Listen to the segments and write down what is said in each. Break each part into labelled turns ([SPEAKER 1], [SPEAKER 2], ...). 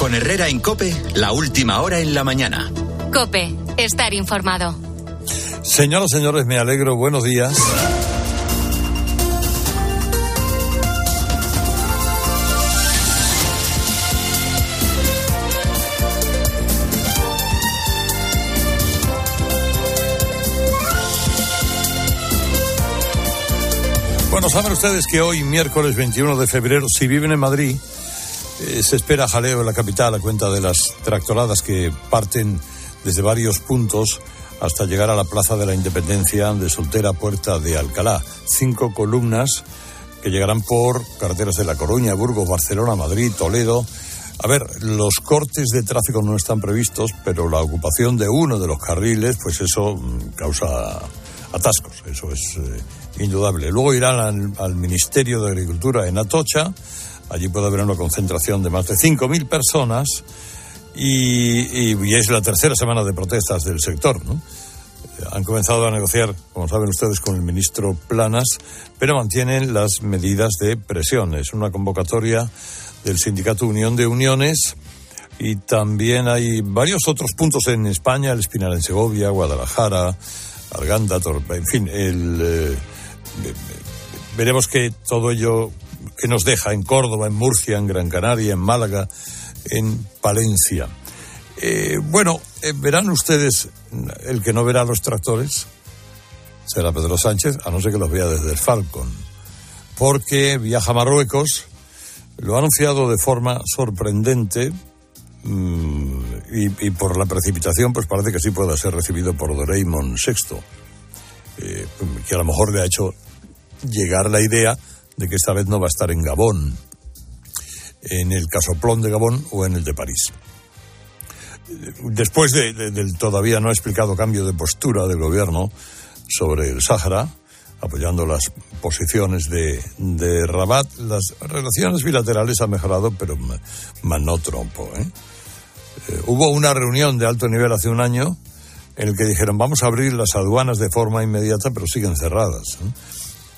[SPEAKER 1] Con Herrera en Cope, la última hora en la mañana.
[SPEAKER 2] Cope, estar informado.
[SPEAKER 3] Señoras, señores, me alegro. Buenos días. Bueno, saben ustedes que hoy, miércoles 21 de febrero, si viven en Madrid, eh, se espera jaleo en la capital a cuenta de las tractoradas que parten desde varios puntos hasta llegar a la Plaza de la Independencia de Soltera Puerta de Alcalá. Cinco columnas que llegarán por carreteras de La Coruña, Burgos, Barcelona, Madrid, Toledo. A ver, los cortes de tráfico no están previstos, pero la ocupación de uno de los carriles, pues eso mm, causa atascos, eso es eh, indudable. Luego irán al, Ministerio de Agricultura en Atocha, allí puede haber una concentración de más de 5.000 personas y, es la tercera semana de protestas del sector, ¿no? Han comenzado a negociar, como saben ustedes, con el ministro Planas, pero mantienen las medidas de presión. Es una convocatoria del Sindicato Unión de Uniones y también hay varios otros puntos en España, el Espinal en Segovia, Guadalajara, Arganda, Torpe, en fin, el, eh, veremos que todo ello que nos deja en Córdoba, en Murcia, en Gran Canaria, en Málaga, en Palencia. Eh, bueno, eh, verán ustedes, el que no verá los tractores será Pedro Sánchez, a no ser que los vea desde el Falcon, porque viaja a Marruecos, lo ha anunciado de forma sorprendente, mm, y, por la precipitación, pues parece que sí pueda ser recibido por Doraemon VI, eh, que a lo mejor le ha hecho llegar la idea de que esta vez no va a estar en Gabón, en el casoplón de Gabón o en el de París. Después del todavía no explicado cambio de postura del gobierno sobre el Sáhara, apoyando las posiciones de, de Rabat, las relaciones bilaterales han mejorado, pero más no trompo. ¿eh? Eh, hubo una reunión de alto nivel hace un año en el que dijeron vamos a abrir las aduanas de forma inmediata, pero siguen cerradas.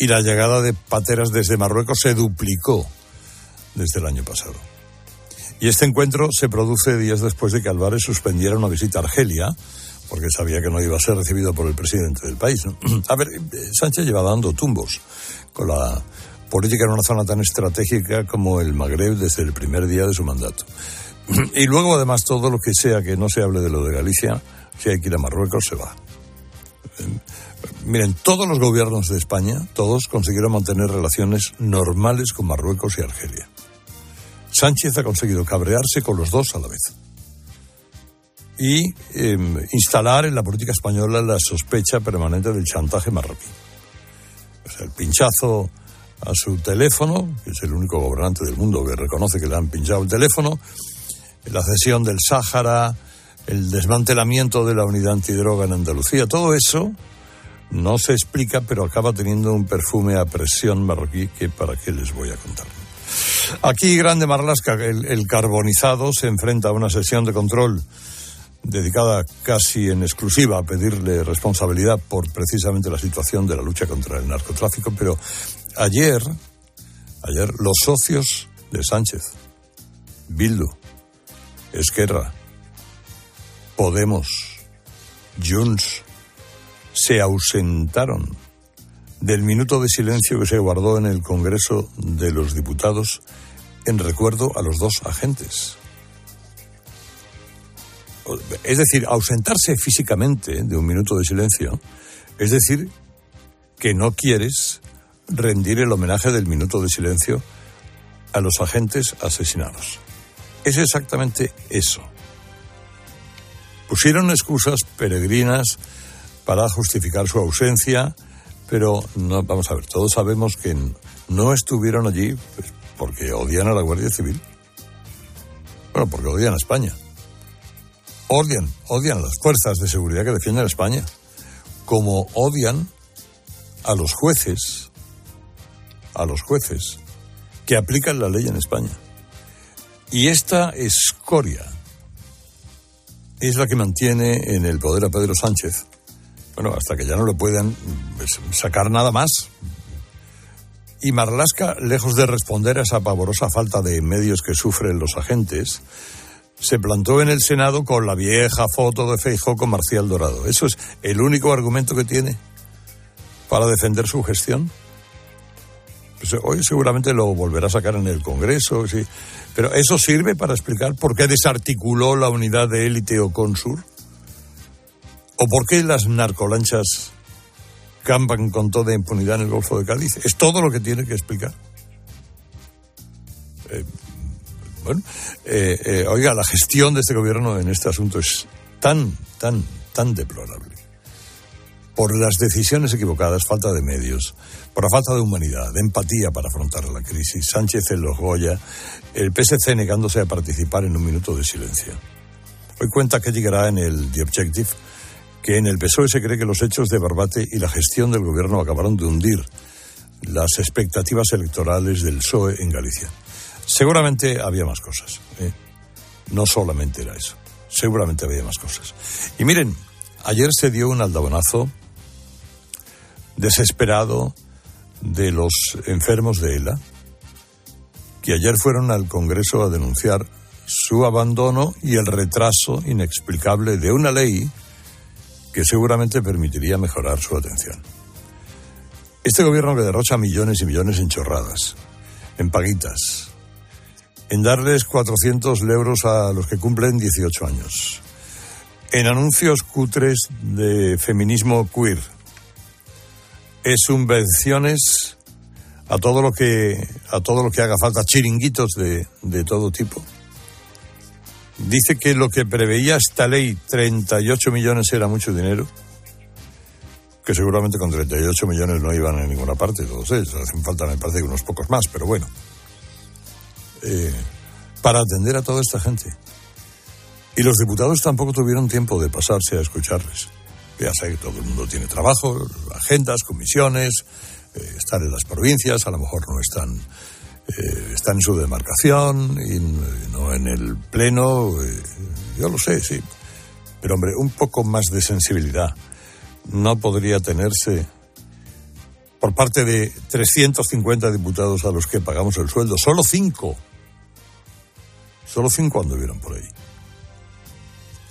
[SPEAKER 3] Y la llegada de pateras desde Marruecos se duplicó desde el año pasado. Y este encuentro se produce días después de que Álvarez suspendiera una visita a Argelia, porque sabía que no iba a ser recibido por el presidente del país. A ver, eh, Sánchez lleva dando tumbos con la política en una zona tan estratégica como el Magreb desde el primer día de su mandato. Y luego, además, todo lo que sea que no se hable de lo de Galicia, si hay que ir a Marruecos, se va. Miren, todos los gobiernos de España, todos consiguieron mantener relaciones normales con Marruecos y Argelia. Sánchez ha conseguido cabrearse con los dos a la vez y em, instalar en la política española la sospecha permanente del chantaje marroquí. El pinchazo a su teléfono, que es el único gobernante del mundo que reconoce que le han pinchado el teléfono, la cesión del Sáhara, el desmantelamiento de la unidad antidroga en Andalucía, todo eso no se explica, pero acaba teniendo un perfume a presión marroquí que para qué les voy a contar. Aquí, Grande Marlasca, el, carbonizado, se enfrenta a una sesión de control dedicada casi en exclusiva a pedirle responsabilidad por precisamente la situación de la lucha contra el narcotráfico, pero ayer, ayer los socios de Sánchez, Bildu, Esquerra, Podemos, Junts, se ausentaron del minuto de silencio que se guardó en el Congreso de los Diputados en recuerdo a los dos agentes. Es decir, ausentarse físicamente de un minuto de silencio, es decir, que no quieres rendir el homenaje del minuto de silencio a los agentes asesinados. Es exactamente eso. Pusieron excusas peregrinas para justificar su ausencia, pero no, vamos a ver, todos sabemos que no estuvieron allí pues, porque odian a la Guardia Civil. Bueno, porque odian a España. Odian, odian las fuerzas de seguridad que defienden a España. Como odian a los jueces, a los jueces que aplican la ley en España. Y esta escoria es la que mantiene en el poder a Pedro Sánchez. Bueno, hasta que ya no le puedan pues, sacar nada más. Y Marlasca, lejos de responder a esa pavorosa falta de medios que sufren los agentes, se plantó en el Senado con la vieja foto de Feijóo con Marcial Dorado. ¿Eso es el único argumento que tiene para defender su gestión? Pues hoy seguramente lo volverá a sacar en el Congreso, sí. Pero ¿eso sirve para explicar por qué desarticuló la unidad de élite o Consur? ¿O por qué las narcolanchas campan con toda impunidad en el Golfo de Cádiz? Es todo lo que tiene que explicar. Eh, bueno, eh, eh, oiga, la gestión de este gobierno en este asunto es tan, tan, tan deplorable. Por las decisiones equivocadas, falta de medios, por la falta de humanidad, de empatía para afrontar la crisis, Sánchez en los Goya, el PSC negándose a participar en un minuto de silencio. Hoy cuenta que llegará en el The Objective que en el PSOE se cree que los hechos de Barbate y la gestión del gobierno acabaron de hundir las expectativas electorales del PSOE en Galicia. Seguramente había más cosas. ¿eh? No solamente era eso. Seguramente había más cosas. Y miren, ayer se dio un aldabonazo desesperado de los enfermos de ELA, que ayer fueron al Congreso a denunciar su abandono y el retraso inexplicable de una ley que seguramente permitiría mejorar su atención. Este gobierno que derrocha millones y millones en chorradas, en paguitas, en darles 400 euros a los que cumplen 18 años, en anuncios cutres de feminismo queer, en subvenciones a todo lo que a todo lo que haga falta, chiringuitos de, de todo tipo. Dice que lo que preveía esta ley, 38 millones, era mucho dinero que seguramente con 38 millones no iban a ninguna parte, todos ellos. Hacen falta, me parece, unos pocos más, pero bueno. Eh, para atender a toda esta gente. Y los diputados tampoco tuvieron tiempo de pasarse a escucharles. Ya sé que todo el mundo tiene trabajo, agendas, comisiones, eh, están en las provincias, a lo mejor no están, eh, están en su demarcación y no en el pleno. yo lo sé, sí. Pero hombre, un poco más de sensibilidad no podría tenerse por parte de 350 diputados a los que pagamos el sueldo. Solo cinco Solo cinco anduvieron por ahí.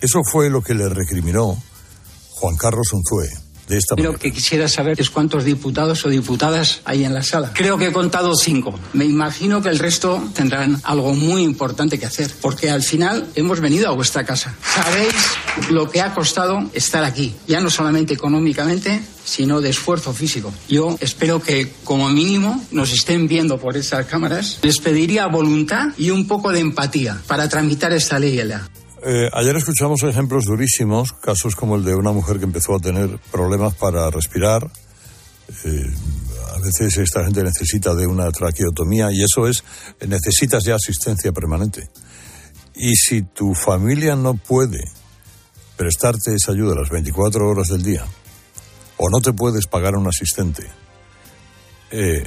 [SPEAKER 3] Eso fue lo que le recriminó Juan Carlos Unzué. De esta
[SPEAKER 4] Lo que quisiera saber es cuántos diputados o diputadas hay en la sala. Creo que he contado cinco. Me imagino que el resto tendrán algo muy importante que hacer, porque al final hemos venido a vuestra casa. Sabéis lo que ha costado estar aquí, ya no solamente económicamente, sino de esfuerzo físico. Yo espero que como mínimo nos estén viendo por esas cámaras. Les pediría voluntad y un poco de empatía para tramitar esta ley.
[SPEAKER 3] Eh, ayer escuchamos ejemplos durísimos, casos como el de una mujer que empezó a tener problemas para respirar. Eh, a veces esta gente necesita de una traqueotomía y eso es, necesitas ya asistencia permanente. Y si tu familia no puede prestarte esa ayuda las 24 horas del día, o no te puedes pagar un asistente. Eh,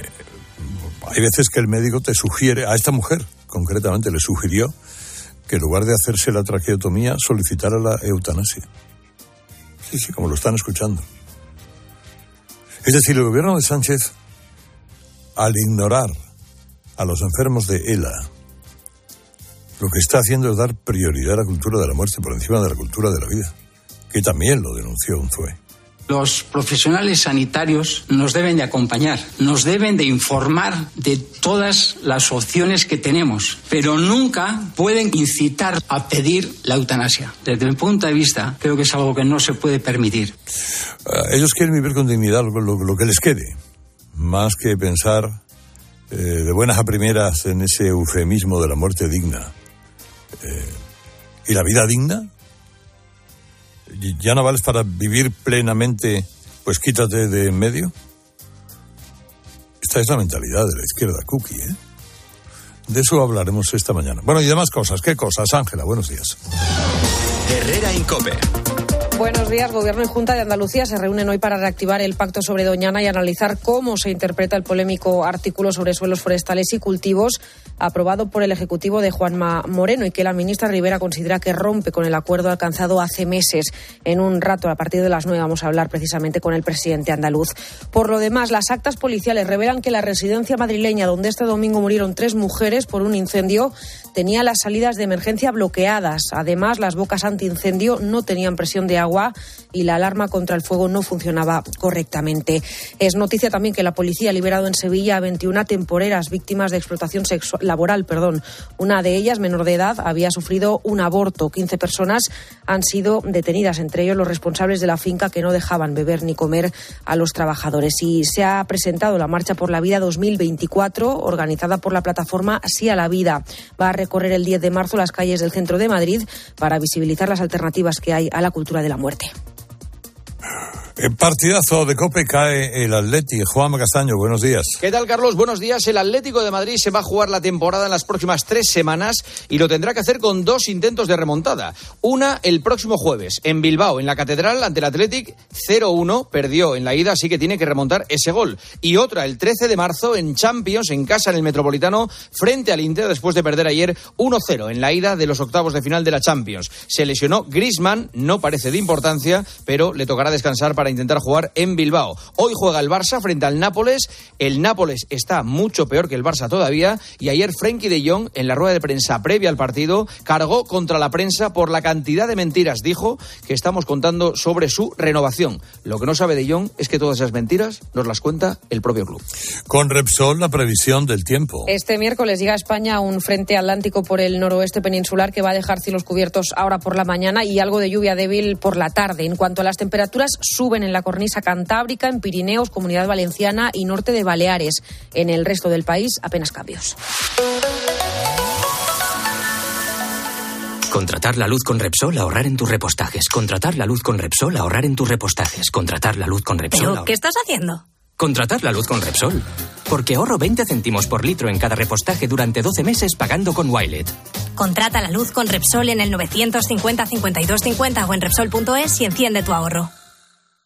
[SPEAKER 3] hay veces que el médico te sugiere, a esta mujer concretamente le sugirió que en lugar de hacerse la traqueotomía solicitara la eutanasia. Sí, sí, como lo están escuchando. Es decir, el gobierno de Sánchez, al ignorar a los enfermos de ELA, lo que está haciendo es dar prioridad a la cultura de la muerte por encima de la cultura de la vida, que también lo denunció Unzué.
[SPEAKER 4] Los profesionales sanitarios nos deben de acompañar, nos deben de informar de todas las opciones que tenemos, pero nunca pueden incitar a pedir la eutanasia. Desde mi punto de vista, creo que es algo que no se puede permitir.
[SPEAKER 3] Eh, ellos quieren vivir con dignidad lo, que les quede, más que pensar eh, de buenas a primeras en ese eufemismo de la muerte digna. Eh, ¿Y la vida digna? Ya no vales para vivir plenamente, pues quítate de en medio. Esta es la mentalidad de la izquierda cookie, ¿eh? De eso hablaremos esta mañana. Bueno, y demás cosas. ¿Qué cosas, Ángela? Buenos días.
[SPEAKER 1] Herrera Incope.
[SPEAKER 5] Buenos días. Gobierno y Junta de Andalucía se reúnen hoy para reactivar el pacto sobre Doñana y analizar cómo se interpreta el polémico artículo sobre suelos forestales y cultivos aprobado por el Ejecutivo de Juanma Moreno y que la ministra Rivera considera que rompe con el acuerdo alcanzado hace meses. En un rato, a partir de las nueve, vamos a hablar precisamente con el presidente andaluz. Por lo demás, las actas policiales revelan que la residencia madrileña, donde este domingo murieron tres mujeres por un incendio, tenía las salidas de emergencia bloqueadas. Además, las bocas antiincendio no tenían presión de agua y la alarma contra el fuego no funcionaba correctamente. Es noticia también que la policía ha liberado en Sevilla a 21 temporeras víctimas de explotación laboral. Perdón. Una de ellas, menor de edad, había sufrido un aborto. 15 personas han sido detenidas, entre ellos los responsables de la finca que no dejaban beber ni comer a los trabajadores. Y se ha presentado la Marcha por la Vida 2024, organizada por la plataforma Sí a la Vida. Va a recorrer el 10 de marzo las calles del centro de Madrid para visibilizar las alternativas que hay a la cultura de la muerte.
[SPEAKER 3] En partidazo de Cope cae el Atleti. Juan Castaño, buenos días.
[SPEAKER 6] ¿Qué tal, Carlos? Buenos días. El Atlético de Madrid se va a jugar la temporada en las próximas tres semanas y lo tendrá que hacer con dos intentos de remontada. Una el próximo jueves en Bilbao, en la Catedral, ante el Athletic 0-1. Perdió en la ida, así que tiene que remontar ese gol. Y otra el 13 de marzo en Champions, en casa en el Metropolitano, frente al Inter, después de perder ayer 1-0 en la ida de los octavos de final de la Champions. Se lesionó Grisman, no parece de importancia, pero le tocará descansar para intentar jugar en Bilbao. Hoy juega el Barça frente al Nápoles. El Nápoles está mucho peor que el Barça todavía. Y ayer Frenkie de Jong, en la rueda de prensa previa al partido, cargó contra la prensa por la cantidad de mentiras. Dijo que estamos contando sobre su renovación. Lo que no sabe de Jong es que todas esas mentiras nos las cuenta el propio club.
[SPEAKER 3] Con Repsol, la previsión del tiempo.
[SPEAKER 5] Este miércoles llega a España un frente atlántico por el noroeste peninsular que va a dejar cielos cubiertos ahora por la mañana y algo de lluvia débil por la tarde. En cuanto a las temperaturas, suben en la cornisa cantábrica, en Pirineos, Comunidad Valenciana y norte de Baleares. En el resto del país, apenas cambios.
[SPEAKER 7] Contratar la luz con Repsol, ahorrar en tus repostajes. Contratar la luz con Repsol, ahorrar en tus repostajes. Contratar la luz con Repsol.
[SPEAKER 8] ¿Pero
[SPEAKER 7] ahor-
[SPEAKER 8] qué estás haciendo?
[SPEAKER 7] Contratar la luz con Repsol. Porque ahorro 20 céntimos por litro en cada repostaje durante 12 meses pagando con Wilet.
[SPEAKER 8] Contrata la luz con Repsol en el 950 52 50 o en Repsol.es y enciende tu ahorro.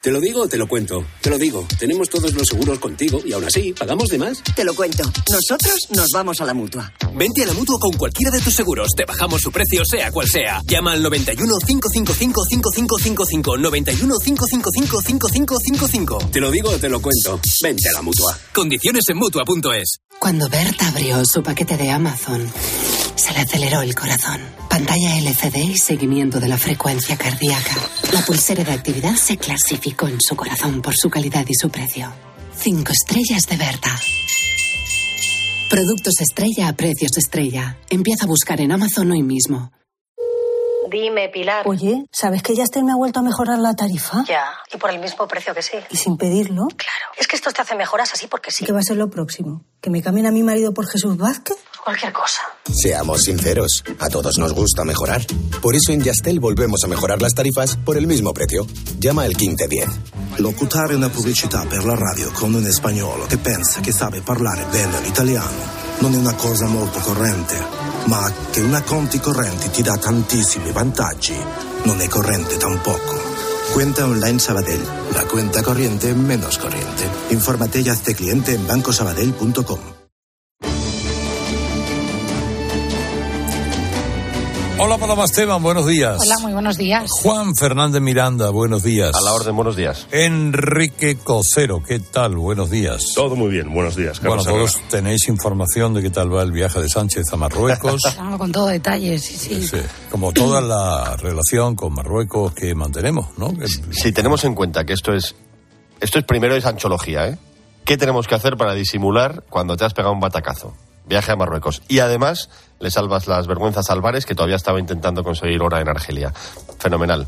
[SPEAKER 9] Te lo digo o te lo cuento. Te lo digo. Tenemos todos los seguros contigo y aún así, ¿pagamos de más?
[SPEAKER 10] Te lo cuento. Nosotros nos vamos a la mutua.
[SPEAKER 11] Vente a la mutua con cualquiera de tus seguros. Te bajamos su precio, sea cual sea. Llama al 91 555 5555. 91 555 5555.
[SPEAKER 9] Te lo digo o te lo cuento. Vente a la mutua.
[SPEAKER 11] Condiciones en mutua.es.
[SPEAKER 12] Cuando Berta abrió su paquete de Amazon, se le aceleró el corazón. Pantalla LCD y seguimiento de la frecuencia cardíaca. La pulsera de actividad se clasificó en su corazón por su calidad y su precio. Cinco estrellas de Berta. Productos estrella a precios estrella. Empieza a buscar en Amazon hoy mismo.
[SPEAKER 13] Dime, Pilar.
[SPEAKER 14] Oye, ¿sabes que Yastel me ha vuelto a mejorar la tarifa?
[SPEAKER 13] Ya, y por el mismo precio que sí.
[SPEAKER 14] ¿Y sin pedirlo?
[SPEAKER 13] Claro. Es que esto te hace mejoras así porque sí.
[SPEAKER 14] ¿Qué va a ser lo próximo? ¿Que me cambien a mi marido por Jesús Vázquez?
[SPEAKER 13] Cualquier cosa.
[SPEAKER 15] Seamos sinceros, a todos nos gusta mejorar. Por eso en Yastel volvemos a mejorar las tarifas por el mismo precio. Llama al 1510.
[SPEAKER 16] Locutare una pubblicità per la radio con un spagnolo che pensa che sabe parlare bene l'italiano non è una cosa molto corrente, ma che una conti correnti ti dà tantissimi vantaggi non è corrente tampoco. Cuenta online Sabadell, la cuenta corriente menos corriente. Infórmate y hazte cliente en bancosabadell.com.
[SPEAKER 3] Hola, Paloma Esteban, buenos días.
[SPEAKER 17] Hola, muy buenos días.
[SPEAKER 3] Juan Fernández Miranda, buenos días.
[SPEAKER 18] A la orden, buenos días.
[SPEAKER 3] Enrique Cocero, ¿qué tal? Buenos días.
[SPEAKER 18] Todo muy bien, buenos días.
[SPEAKER 3] Bueno,
[SPEAKER 18] Carlos
[SPEAKER 3] todos
[SPEAKER 18] Herrera.
[SPEAKER 3] tenéis información de qué tal va el viaje de Sánchez a Marruecos.
[SPEAKER 17] Claro, con todo detalle, sí, sí.
[SPEAKER 3] Sí, como toda la relación con Marruecos que mantenemos, ¿no?
[SPEAKER 18] Si tenemos en cuenta que esto es, esto es primero es anchología, ¿eh? ¿Qué tenemos que hacer para disimular cuando te has pegado un batacazo? Viaje a Marruecos. Y además le salvas las vergüenzas a que todavía estaba intentando conseguir hora en Argelia. Fenomenal.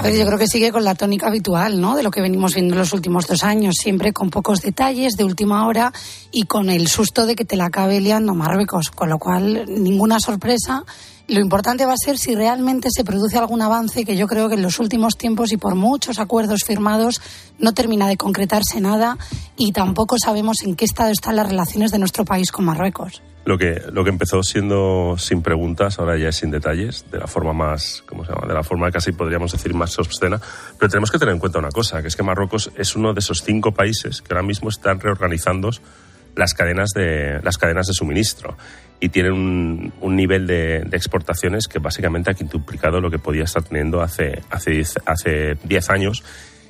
[SPEAKER 17] A ver, yo creo que sigue con la tónica habitual, ¿no? De lo que venimos viendo en los últimos dos años, siempre con pocos detalles de última hora y con el susto de que te la acabe liando Marruecos, con lo cual ninguna sorpresa. Lo importante va a ser si realmente se produce algún avance, que yo creo que en los últimos tiempos y por muchos acuerdos firmados no termina de concretarse nada y tampoco sabemos en qué estado están las relaciones de nuestro país con Marruecos.
[SPEAKER 19] Lo que, lo que empezó siendo sin preguntas, ahora ya es sin detalles, de la forma más, ¿cómo se llama? De la forma casi podríamos decir más obscena. Pero tenemos que tener en cuenta una cosa, que es que Marruecos es uno de esos cinco países que ahora mismo están reorganizando las cadenas de, las cadenas de suministro y tienen un, nivel de, exportaciones que básicamente ha quintuplicado lo que podía estar teniendo hace, hace diez años.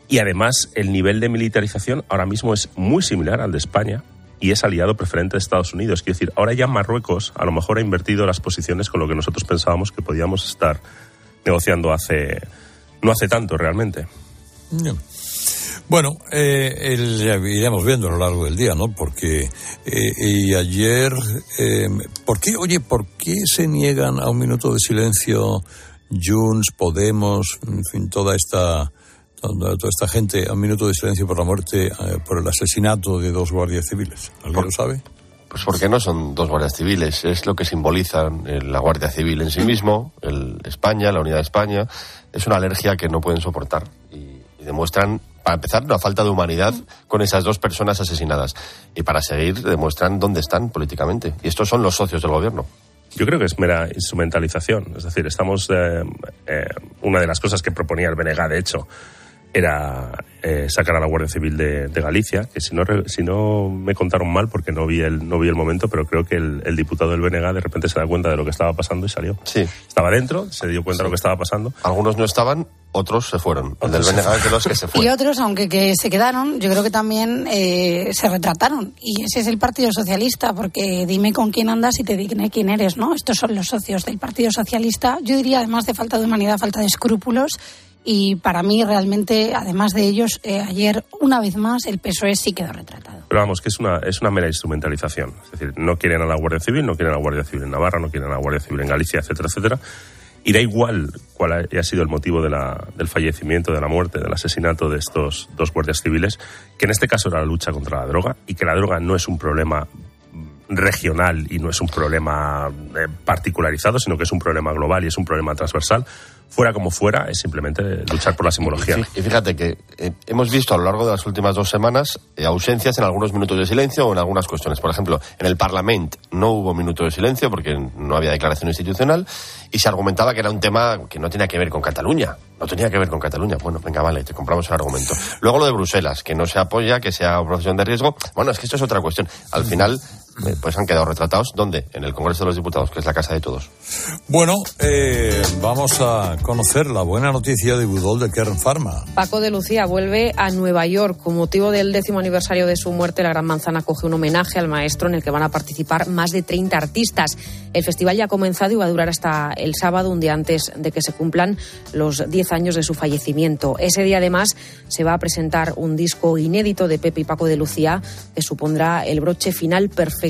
[SPEAKER 19] Y además el nivel de militarización ahora mismo es muy similar al de España, y es aliado preferente de Estados Unidos. Quiero decir, ahora ya Marruecos a lo mejor ha invertido las posiciones con lo que nosotros pensábamos que podíamos estar negociando hace no hace tanto realmente.
[SPEAKER 3] Bueno, eh, el, iremos viendo a lo largo del día, ¿no? Porque eh, y ayer, eh, ¿por qué, oye, por qué se niegan a un minuto de silencio Junts, Podemos, en fin, toda esta toda esta gente a un minuto de silencio por la muerte, eh, por el asesinato de dos guardias civiles. ¿Alguien lo sabe?
[SPEAKER 18] Pues porque no son dos guardias civiles, es lo que simbolizan la Guardia Civil en sí mismo, el España, la unidad de España, es una alergia que no pueden soportar y, y demuestran, para empezar, una falta de humanidad con esas dos personas asesinadas y para seguir demuestran dónde están políticamente. Y estos son los socios del gobierno.
[SPEAKER 19] Yo creo que es mera instrumentalización. Es decir, estamos. Eh, eh, una de las cosas que proponía el BNG, de hecho, era eh, sacar a la Guardia Civil de, de, Galicia, que si no, si no me contaron mal, porque no vi el, no vi el momento, pero creo que el, el, diputado del BNG de repente se da cuenta de lo que estaba pasando y salió.
[SPEAKER 18] Sí.
[SPEAKER 19] Estaba dentro, se dio cuenta sí. de lo que estaba pasando.
[SPEAKER 18] Algunos no estaban, otros se fueron. El del BNG es de los que se fueron.
[SPEAKER 17] Y otros, aunque que se quedaron, yo creo que también eh, se retrataron. Y ese es el Partido Socialista, porque dime con quién andas y te diré quién eres, ¿no? Estos son los socios del Partido Socialista. Yo diría, además de falta de humanidad, falta de escrúpulos y para mí realmente, además de ellos, eh, ayer una vez más el PSOE sí quedó retratado.
[SPEAKER 19] Pero vamos, que es una, es una mera instrumentalización. Es decir, no quieren a la Guardia Civil, no quieren a la Guardia Civil en Navarra, no quieren a la Guardia Civil en Galicia, etcétera, etcétera. Y da igual cuál haya sido el motivo de del fallecimiento, de la muerte, del asesinato de estos dos guardias civiles, que en este caso era la lucha contra la droga y que la droga no es un problema regional y no es un problema eh, particularizado, sino que es un problema global y es un problema transversal. Fuera como fuera, es simplemente luchar por la simbología.
[SPEAKER 18] Y fíjate que eh, hemos visto a lo largo de las últimas dos semanas eh, ausencias en algunos minutos de silencio o en algunas cuestiones. Por ejemplo, en el Parlamento no hubo minuto de silencio porque no había declaración institucional y se argumentaba que era un tema que no tenía que ver con Cataluña. No tenía que ver con Cataluña. Bueno, venga, vale, te compramos el argumento. Luego lo de Bruselas, que no se apoya, que sea profesión de riesgo. Bueno, es que esto es otra cuestión. Al final, pues han quedado retratados. ¿Dónde? En el Congreso de los Diputados, que es la casa de todos.
[SPEAKER 3] Bueno, eh, vamos a conocer la buena noticia de Budol de Kern Pharma.
[SPEAKER 5] Paco de Lucía vuelve a Nueva York. Con motivo del décimo aniversario de su muerte, la Gran Manzana coge un homenaje al maestro en el que van a participar más de 30 artistas. El festival ya ha comenzado y va a durar hasta el sábado, un día antes de que se cumplan los 10 años de su fallecimiento. Ese día, además, se va a presentar un disco inédito de Pepe y Paco de Lucía que supondrá el broche final perfecto,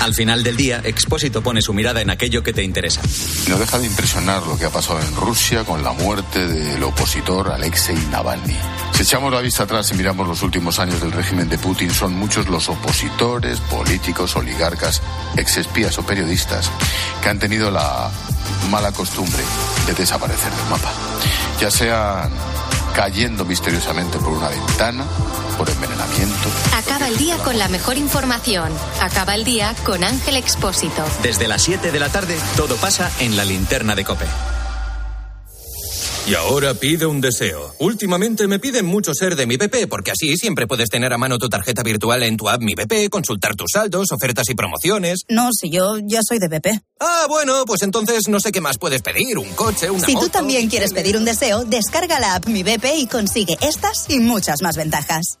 [SPEAKER 1] Al final del día, Expósito pone su mirada en aquello que te interesa.
[SPEAKER 20] No deja de impresionar lo que ha pasado en Rusia con la muerte del opositor Alexei Navalny. Si echamos la vista atrás y miramos los últimos años del régimen de Putin, son muchos los opositores, políticos, oligarcas, exespías o periodistas que han tenido la mala costumbre de desaparecer del mapa. Ya sean cayendo misteriosamente por una ventana, por envenenamiento.
[SPEAKER 2] Acaba el día con la mejor información. Acaba el día con Ángel Expósito.
[SPEAKER 1] Desde las 7 de la tarde, todo pasa en la linterna de Cope.
[SPEAKER 21] Y ahora pide un deseo. Últimamente me piden mucho ser de mi BP, porque así siempre puedes tener a mano tu tarjeta virtual en tu app Mi BP, consultar tus saldos, ofertas y promociones.
[SPEAKER 22] No, si yo ya soy de BP.
[SPEAKER 21] Ah, bueno, pues entonces no sé qué más puedes pedir. Un coche, una
[SPEAKER 22] Si
[SPEAKER 21] moto.
[SPEAKER 22] tú también quieres pedir un deseo, descarga la app Mi BP y consigue estas y muchas más ventajas.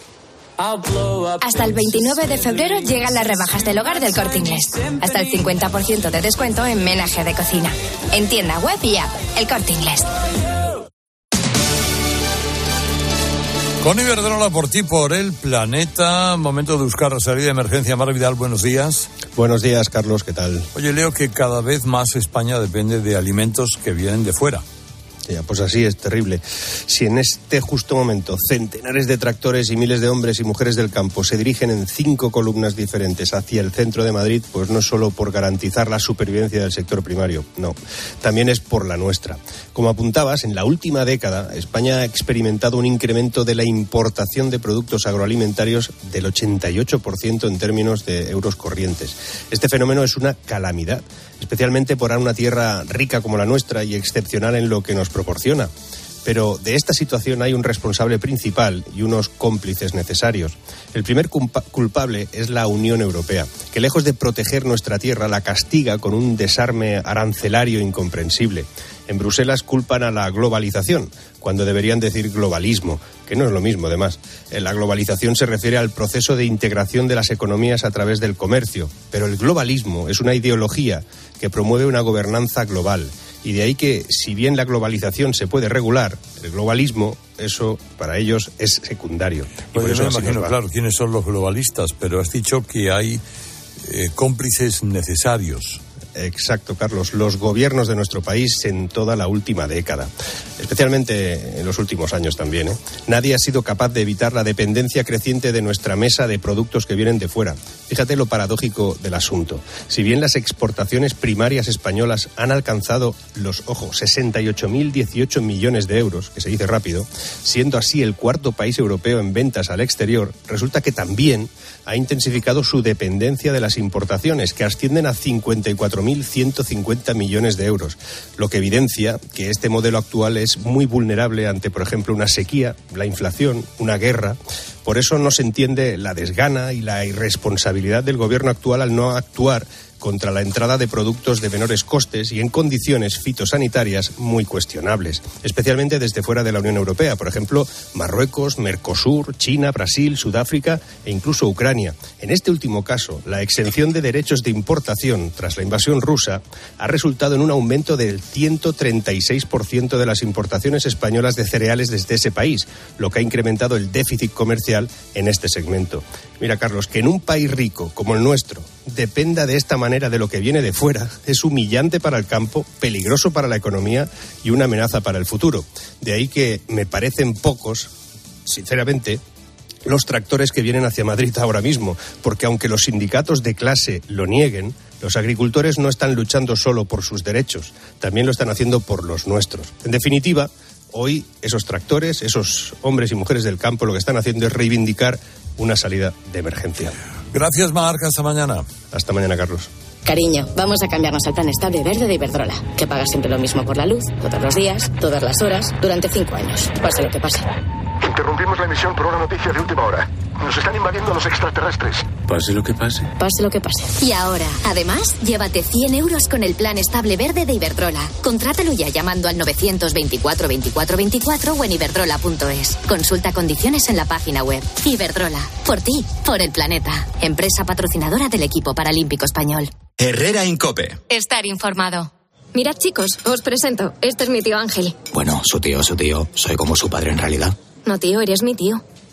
[SPEAKER 23] Hasta el 29 de febrero llegan las rebajas del hogar del corte inglés. Hasta el 50% de descuento en menaje de cocina. En tienda web y app. El corte inglés.
[SPEAKER 3] Con Iberdrola por ti, por el planeta. Momento de buscar la salida de emergencia. Mar Vidal, buenos días.
[SPEAKER 24] Buenos días, Carlos, ¿qué tal?
[SPEAKER 3] Oye, leo que cada vez más España depende de alimentos que vienen de fuera.
[SPEAKER 24] Pues así es terrible. Si en este justo momento centenares de tractores y miles de hombres y mujeres del campo se dirigen en cinco columnas diferentes hacia el centro de Madrid, pues no solo por garantizar la supervivencia del sector primario, no, también es por la nuestra. Como apuntabas, en la última década España ha experimentado un incremento de la importación de productos agroalimentarios del 88% en términos de euros corrientes. Este fenómeno es una calamidad, especialmente por una tierra rica como la nuestra y excepcional en lo que nos proporciona. Pero de esta situación hay un responsable principal y unos cómplices necesarios. El primer culpa- culpable es la Unión Europea, que lejos de proteger nuestra tierra la castiga con un desarme arancelario incomprensible. En Bruselas culpan a la globalización, cuando deberían decir globalismo, que no es lo mismo además. La globalización se refiere al proceso de integración de las economías a través del comercio, pero el globalismo es una ideología que promueve una gobernanza global. Y de ahí que, si bien la globalización se puede regular, el globalismo, eso para ellos es secundario. Por
[SPEAKER 3] Pues yo
[SPEAKER 24] eso
[SPEAKER 3] me imagino, claro, quiénes son los globalistas, pero has dicho que hay eh, cómplices necesarios.
[SPEAKER 24] Exacto, Carlos. Los gobiernos de nuestro país en toda la última década, especialmente en los últimos años también. ¿eh? Nadie ha sido capaz de evitar la dependencia creciente de nuestra mesa de productos que vienen de fuera. Fíjate lo paradójico del asunto. Si bien las exportaciones primarias españolas han alcanzado los, ojo, 68.018 millones de euros, que se dice rápido, siendo así el cuarto país europeo en ventas al exterior, resulta que también ha intensificado su dependencia de las importaciones, que ascienden a 54.150 millones de euros, lo que evidencia que este modelo actual es muy vulnerable ante, por ejemplo, una sequía, la inflación, una guerra. Por eso no se entiende la desgana y la irresponsabilidad del gobierno actual al no actuar contra la entrada de productos de menores costes y en condiciones fitosanitarias muy cuestionables, especialmente desde fuera de la Unión Europea, por ejemplo, Marruecos, Mercosur, China, Brasil, Sudáfrica e incluso Ucrania. En este último caso, la exención de derechos de importación tras la invasión rusa ha resultado en un aumento del 136% de las importaciones españolas de cereales desde ese país, lo que ha incrementado el déficit comercial en este segmento. Mira, Carlos, que en un país rico como el nuestro dependa de esta manera de lo que viene de fuera es humillante para el campo, peligroso para la economía y una amenaza para el futuro. De ahí que me parecen pocos, sinceramente, los tractores que vienen hacia Madrid ahora mismo, porque aunque los sindicatos de clase lo nieguen, los agricultores no están luchando solo por sus derechos, también lo están haciendo por los nuestros. En definitiva, hoy esos tractores, esos hombres y mujeres del campo, lo que están haciendo es reivindicar una salida de emergencia.
[SPEAKER 3] Gracias, Marc. Hasta mañana.
[SPEAKER 24] Hasta mañana, Carlos.
[SPEAKER 23] Cariño, vamos a cambiarnos al plan estable verde de Iberdrola, que paga siempre lo mismo por la luz, todos los días, todas las horas, durante cinco años, pase lo que pase.
[SPEAKER 25] Interrumpimos la emisión por una noticia de última hora. Nos están invadiendo los extraterrestres.
[SPEAKER 26] Pase lo que pase.
[SPEAKER 23] Pase lo que pase.
[SPEAKER 2] Y ahora, además, llévate 100 euros con el plan estable verde de Iberdrola. Contrátalo ya llamando al 924 24 24 o en iberdrola.es. Consulta condiciones en la página web. Iberdrola, por ti, por el planeta. Empresa patrocinadora del equipo paralímpico español.
[SPEAKER 1] Herrera Incope.
[SPEAKER 2] Estar informado. Mirad, chicos, os presento. Este es mi tío Ángel.
[SPEAKER 27] Bueno, su tío, su tío. Soy como su padre en realidad.
[SPEAKER 2] No, tío, eres mi tío.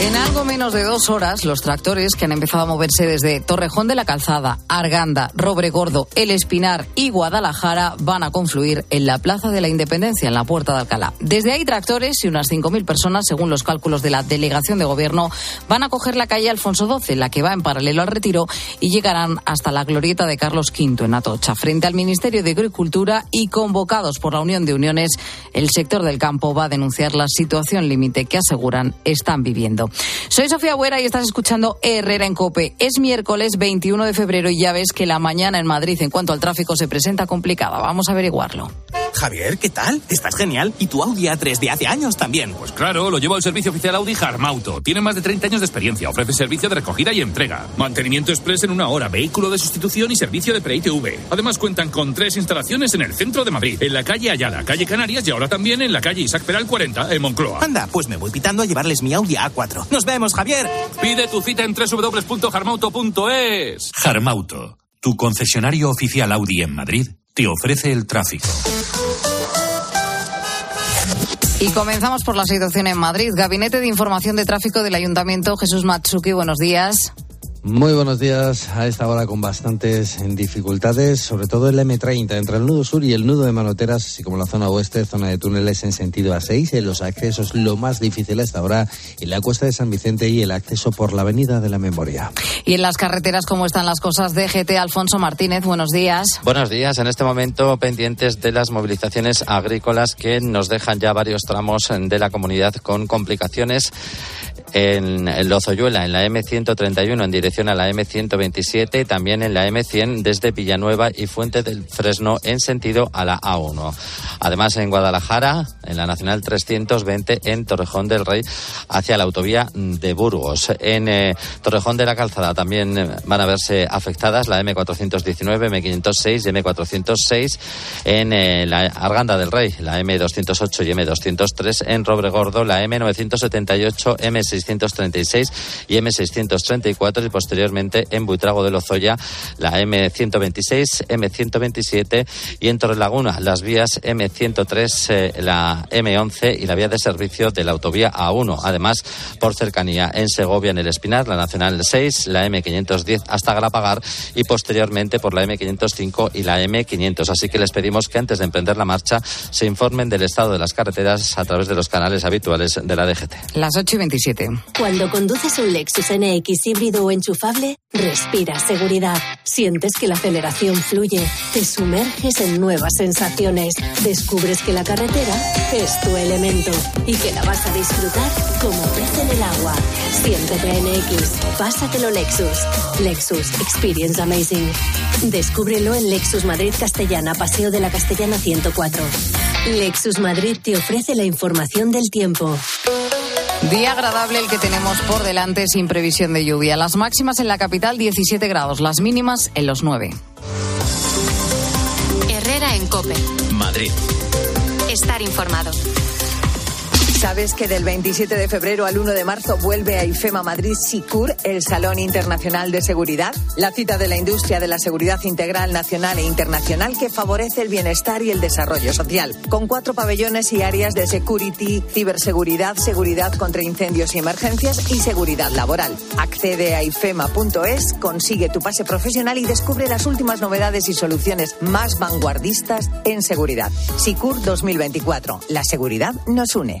[SPEAKER 28] En algo menos de dos horas, los tractores que han empezado a moverse desde Torrejón de la Calzada, Arganda, Robregordo, El Espinar y Guadalajara van a confluir en la Plaza de la Independencia, en la Puerta de Alcalá. Desde ahí, tractores y unas 5.000 personas, según los cálculos de la Delegación de Gobierno, van a coger la calle Alfonso XII, la que va en paralelo al retiro, y llegarán hasta la glorieta de Carlos V en Atocha, frente al Ministerio de Agricultura y convocados por la Unión de Uniones, el sector del campo va a denunciar la situación límite que aseguran están viviendo. Soy Sofía Buera y estás escuchando Herrera en Cope. Es miércoles 21 de febrero y ya ves que la mañana en Madrid en cuanto al tráfico se presenta complicada. Vamos a averiguarlo.
[SPEAKER 29] Javier, ¿qué tal? Estás genial. ¿Y tu Audi A3 de hace años también?
[SPEAKER 30] Pues claro, lo llevo al servicio oficial Audi Harmauto. Tiene más de 30 años de experiencia. Ofrece servicio de recogida y entrega. Mantenimiento express en una hora, vehículo de sustitución y servicio de pre-ITV. Además cuentan con tres instalaciones en el centro de Madrid, en la calle Ayala, calle Canarias y ahora también en la calle Isaac Peral 40, en Moncloa.
[SPEAKER 29] Anda, pues me voy pitando a llevarles mi Audi A4. Nos vemos, Javier.
[SPEAKER 30] Pide tu cita en www.harmauto.es.
[SPEAKER 31] Harmauto, tu concesionario oficial Audi en Madrid, te ofrece el tráfico.
[SPEAKER 28] Y comenzamos por la situación en Madrid. Gabinete de Información de Tráfico del Ayuntamiento, Jesús Matsuki, buenos días.
[SPEAKER 32] Muy buenos días. A esta hora con bastantes dificultades, sobre todo el M30 entre el nudo sur y el nudo de Manoteras, así como la zona oeste, zona de túneles en sentido A6. En los accesos lo más difícil hasta ahora en la cuesta de San Vicente y el acceso por la avenida de la Memoria.
[SPEAKER 28] Y en las carreteras, ¿cómo están las cosas? DGT Alfonso Martínez, buenos días.
[SPEAKER 33] Buenos días. En este momento pendientes de las movilizaciones agrícolas que nos dejan ya varios tramos de la comunidad con complicaciones en, Lozoyuela, en la M131 en dirección a la M127 y también en la M100 desde Villanueva y Fuente del Fresno en sentido a la A1. Además en Guadalajara, en la Nacional 320 en Torrejón del Rey hacia la autovía de Burgos. En eh, Torrejón de la Calzada también eh, van a verse afectadas la M419, M506 y M406 en eh, la Arganda del Rey, la M208 y M203 en Robregordo, la M978, M636 y M634 y posteriormente en Buitrago de Lozoya la M126, M127 y en Torrelaguna las vías M103, eh, la M11 y la vía de servicio de la autovía A1. Además, por cercanía en Segovia en el Espinar, la Nacional 6, la M510 hasta Galapagar y posteriormente por la M505 y la M500. Así que les pedimos que antes de emprender la marcha se informen del estado de las carreteras a través de los canales habituales de la DGT.
[SPEAKER 28] Las 8 y 27.
[SPEAKER 34] Cuando conduces un Lexus NX híbrido o enchufable, respira seguridad. Sientes que la aceleración fluye, te sumerges en nuevas sensaciones, descubres que la carretera es tu elemento y que la vas a disfrutar como pez en el agua. Siéntete NX, pásatelo Lexus. Lexus Experience Amazing. Descúbrelo en Lexus Madrid Castellana, Paseo de la Castellana 104. Lexus Madrid te ofrece la información del tiempo.
[SPEAKER 28] Día agradable el que tenemos por delante sin previsión de lluvia. Las máximas en la capital 17 grados, las mínimas en los 9.
[SPEAKER 2] Herrera en Cope.
[SPEAKER 1] Madrid.
[SPEAKER 2] Estar informado.
[SPEAKER 35] ¿Sabes que del 27 de febrero al 1 de marzo vuelve a IFEMA Madrid SICUR, el Salón Internacional de Seguridad? La cita de la industria de la seguridad integral nacional e internacional que favorece el bienestar y el desarrollo social. Con cuatro pabellones y áreas de security, ciberseguridad, seguridad contra incendios y emergencias y seguridad laboral. Accede a ifema.es, consigue tu pase profesional y descubre las últimas novedades y soluciones más vanguardistas en seguridad. SICUR 2024. La seguridad nos une.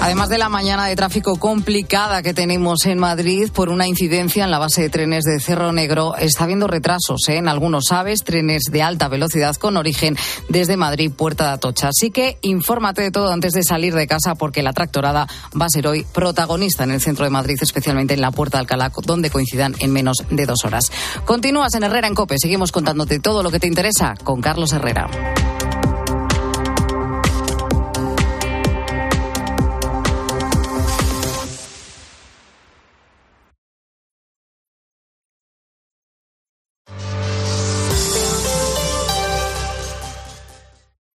[SPEAKER 28] Además de la mañana de tráfico complicada que tenemos en Madrid por una incidencia en la base de trenes de Cerro Negro, está habiendo retrasos ¿eh? en algunos aves, trenes de alta velocidad con origen desde Madrid, Puerta de Atocha. Así que infórmate de todo antes de salir de casa porque la tractorada va a ser hoy protagonista en el centro de Madrid, especialmente en la Puerta de Alcalá, donde coincidan en menos de dos horas. Continúas en Herrera en Cope. Seguimos contándote todo lo que te interesa con Carlos Herrera.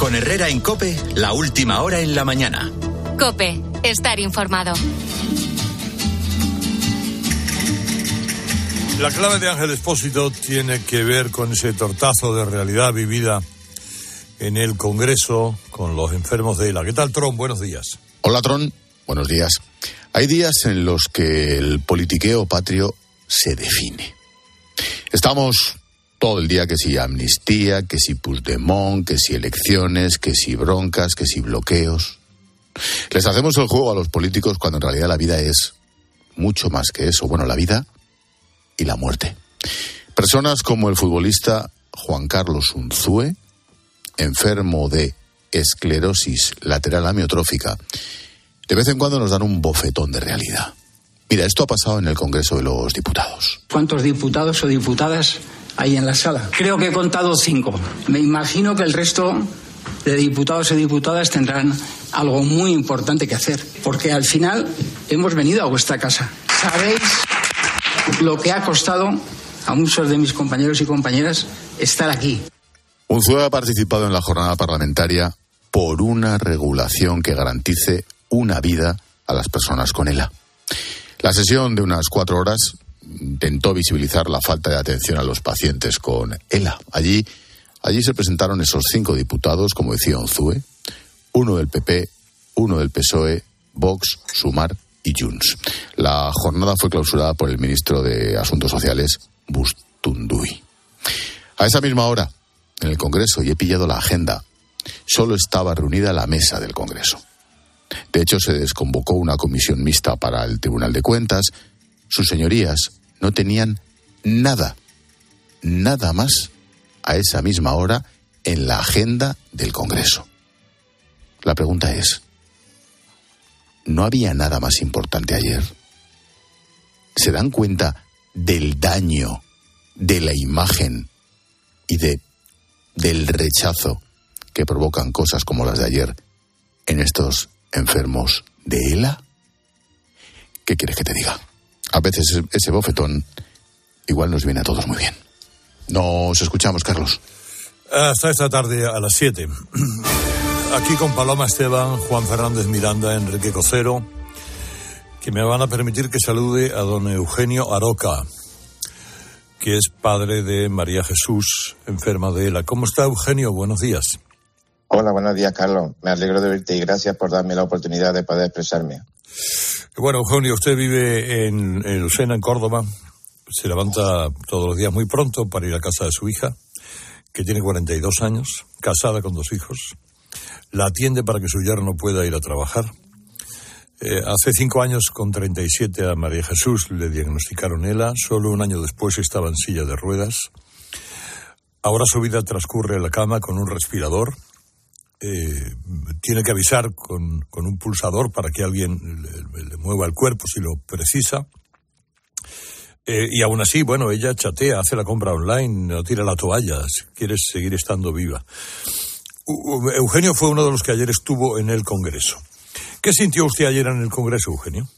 [SPEAKER 1] Con Herrera en Cope, la última hora en la mañana.
[SPEAKER 2] Cope, estar informado.
[SPEAKER 3] La clave de Ángel Espósito tiene que ver con ese tortazo de realidad vivida en el Congreso con los enfermos de ELA. ¿Qué tal, Tron? Buenos días.
[SPEAKER 20] Hola, Tron. Buenos días. Hay días en los que el politiqueo patrio se define. Estamos todo el día que si amnistía, que si Puigdemont, que si elecciones, que si broncas, que si bloqueos. Les hacemos el juego a los políticos cuando en realidad la vida es mucho más que eso. Bueno, la vida y la muerte. Personas como el futbolista Juan Carlos Unzúe, enfermo de esclerosis lateral amiotrófica, de vez en cuando nos dan un bofetón de realidad. Mira, esto ha pasado en el Congreso de los Diputados.
[SPEAKER 36] ¿Cuántos diputados o diputadas hay en la sala? Creo que he contado cinco. Me imagino que el resto de diputados y diputadas tendrán algo muy importante que hacer, porque al final hemos venido a vuestra casa. Sabéis lo que ha costado a muchos de mis compañeros y compañeras estar aquí.
[SPEAKER 20] Unzue ha participado en la jornada parlamentaria por una regulación que garantice una vida a las personas con ELA. La sesión de unas cuatro horas intentó visibilizar la falta de atención a los pacientes con ELA. Allí, allí se presentaron esos cinco diputados, como decía Unzue, uno del PP, uno del PSOE, Vox, Sumar y Junts. La jornada fue clausurada por el ministro de Asuntos Sociales, Bustunduy. A esa misma hora, en el Congreso, y he pillado la agenda, solo estaba reunida la mesa del Congreso. De hecho, se desconvocó una comisión mixta para el Tribunal de Cuentas. Sus señorías no tenían nada, nada más a esa misma hora en la agenda del Congreso. La pregunta es, ¿no había nada más importante ayer? ¿Se dan cuenta del daño de la imagen y de del rechazo que provocan cosas como las de ayer en estos enfermos de ELA? ¿Qué quieres que te diga? A veces ese bofetón igual nos viene a todos muy bien. Nos escuchamos, Carlos.
[SPEAKER 3] Hasta esta tarde a las 7. Aquí con Paloma Esteban, Juan Fernández Miranda, Enrique Cocero, que me van a permitir que salude a don Eugenio Aroca, que es padre de María Jesús, enferma de ELA. ¿Cómo está Eugenio? Buenos días.
[SPEAKER 37] Hola, buenos días, Carlos. Me alegro de verte y gracias por darme la oportunidad de poder expresarme.
[SPEAKER 3] Bueno, Eugenio, usted vive en, en Lucena, en Córdoba. Se levanta todos los días muy pronto para ir a casa de su hija, que tiene 42 años, casada con dos hijos. La atiende para que su yerno pueda ir a trabajar. Eh, hace cinco años, con 37, a María Jesús le diagnosticaron ELA. Solo un año después estaba en silla de ruedas. Ahora su vida transcurre en la cama con un respirador. Eh, tiene que avisar con, con, un pulsador para que alguien le, mueva el cuerpo si lo precisa. Eh, y aún así, bueno, ella chatea, hace la compra online, no tira la toalla, si quiere seguir estando viva. Eugenio fue uno de los que ayer estuvo en el Congreso. ¿Qué sintió usted ayer en el Congreso, Eugenio?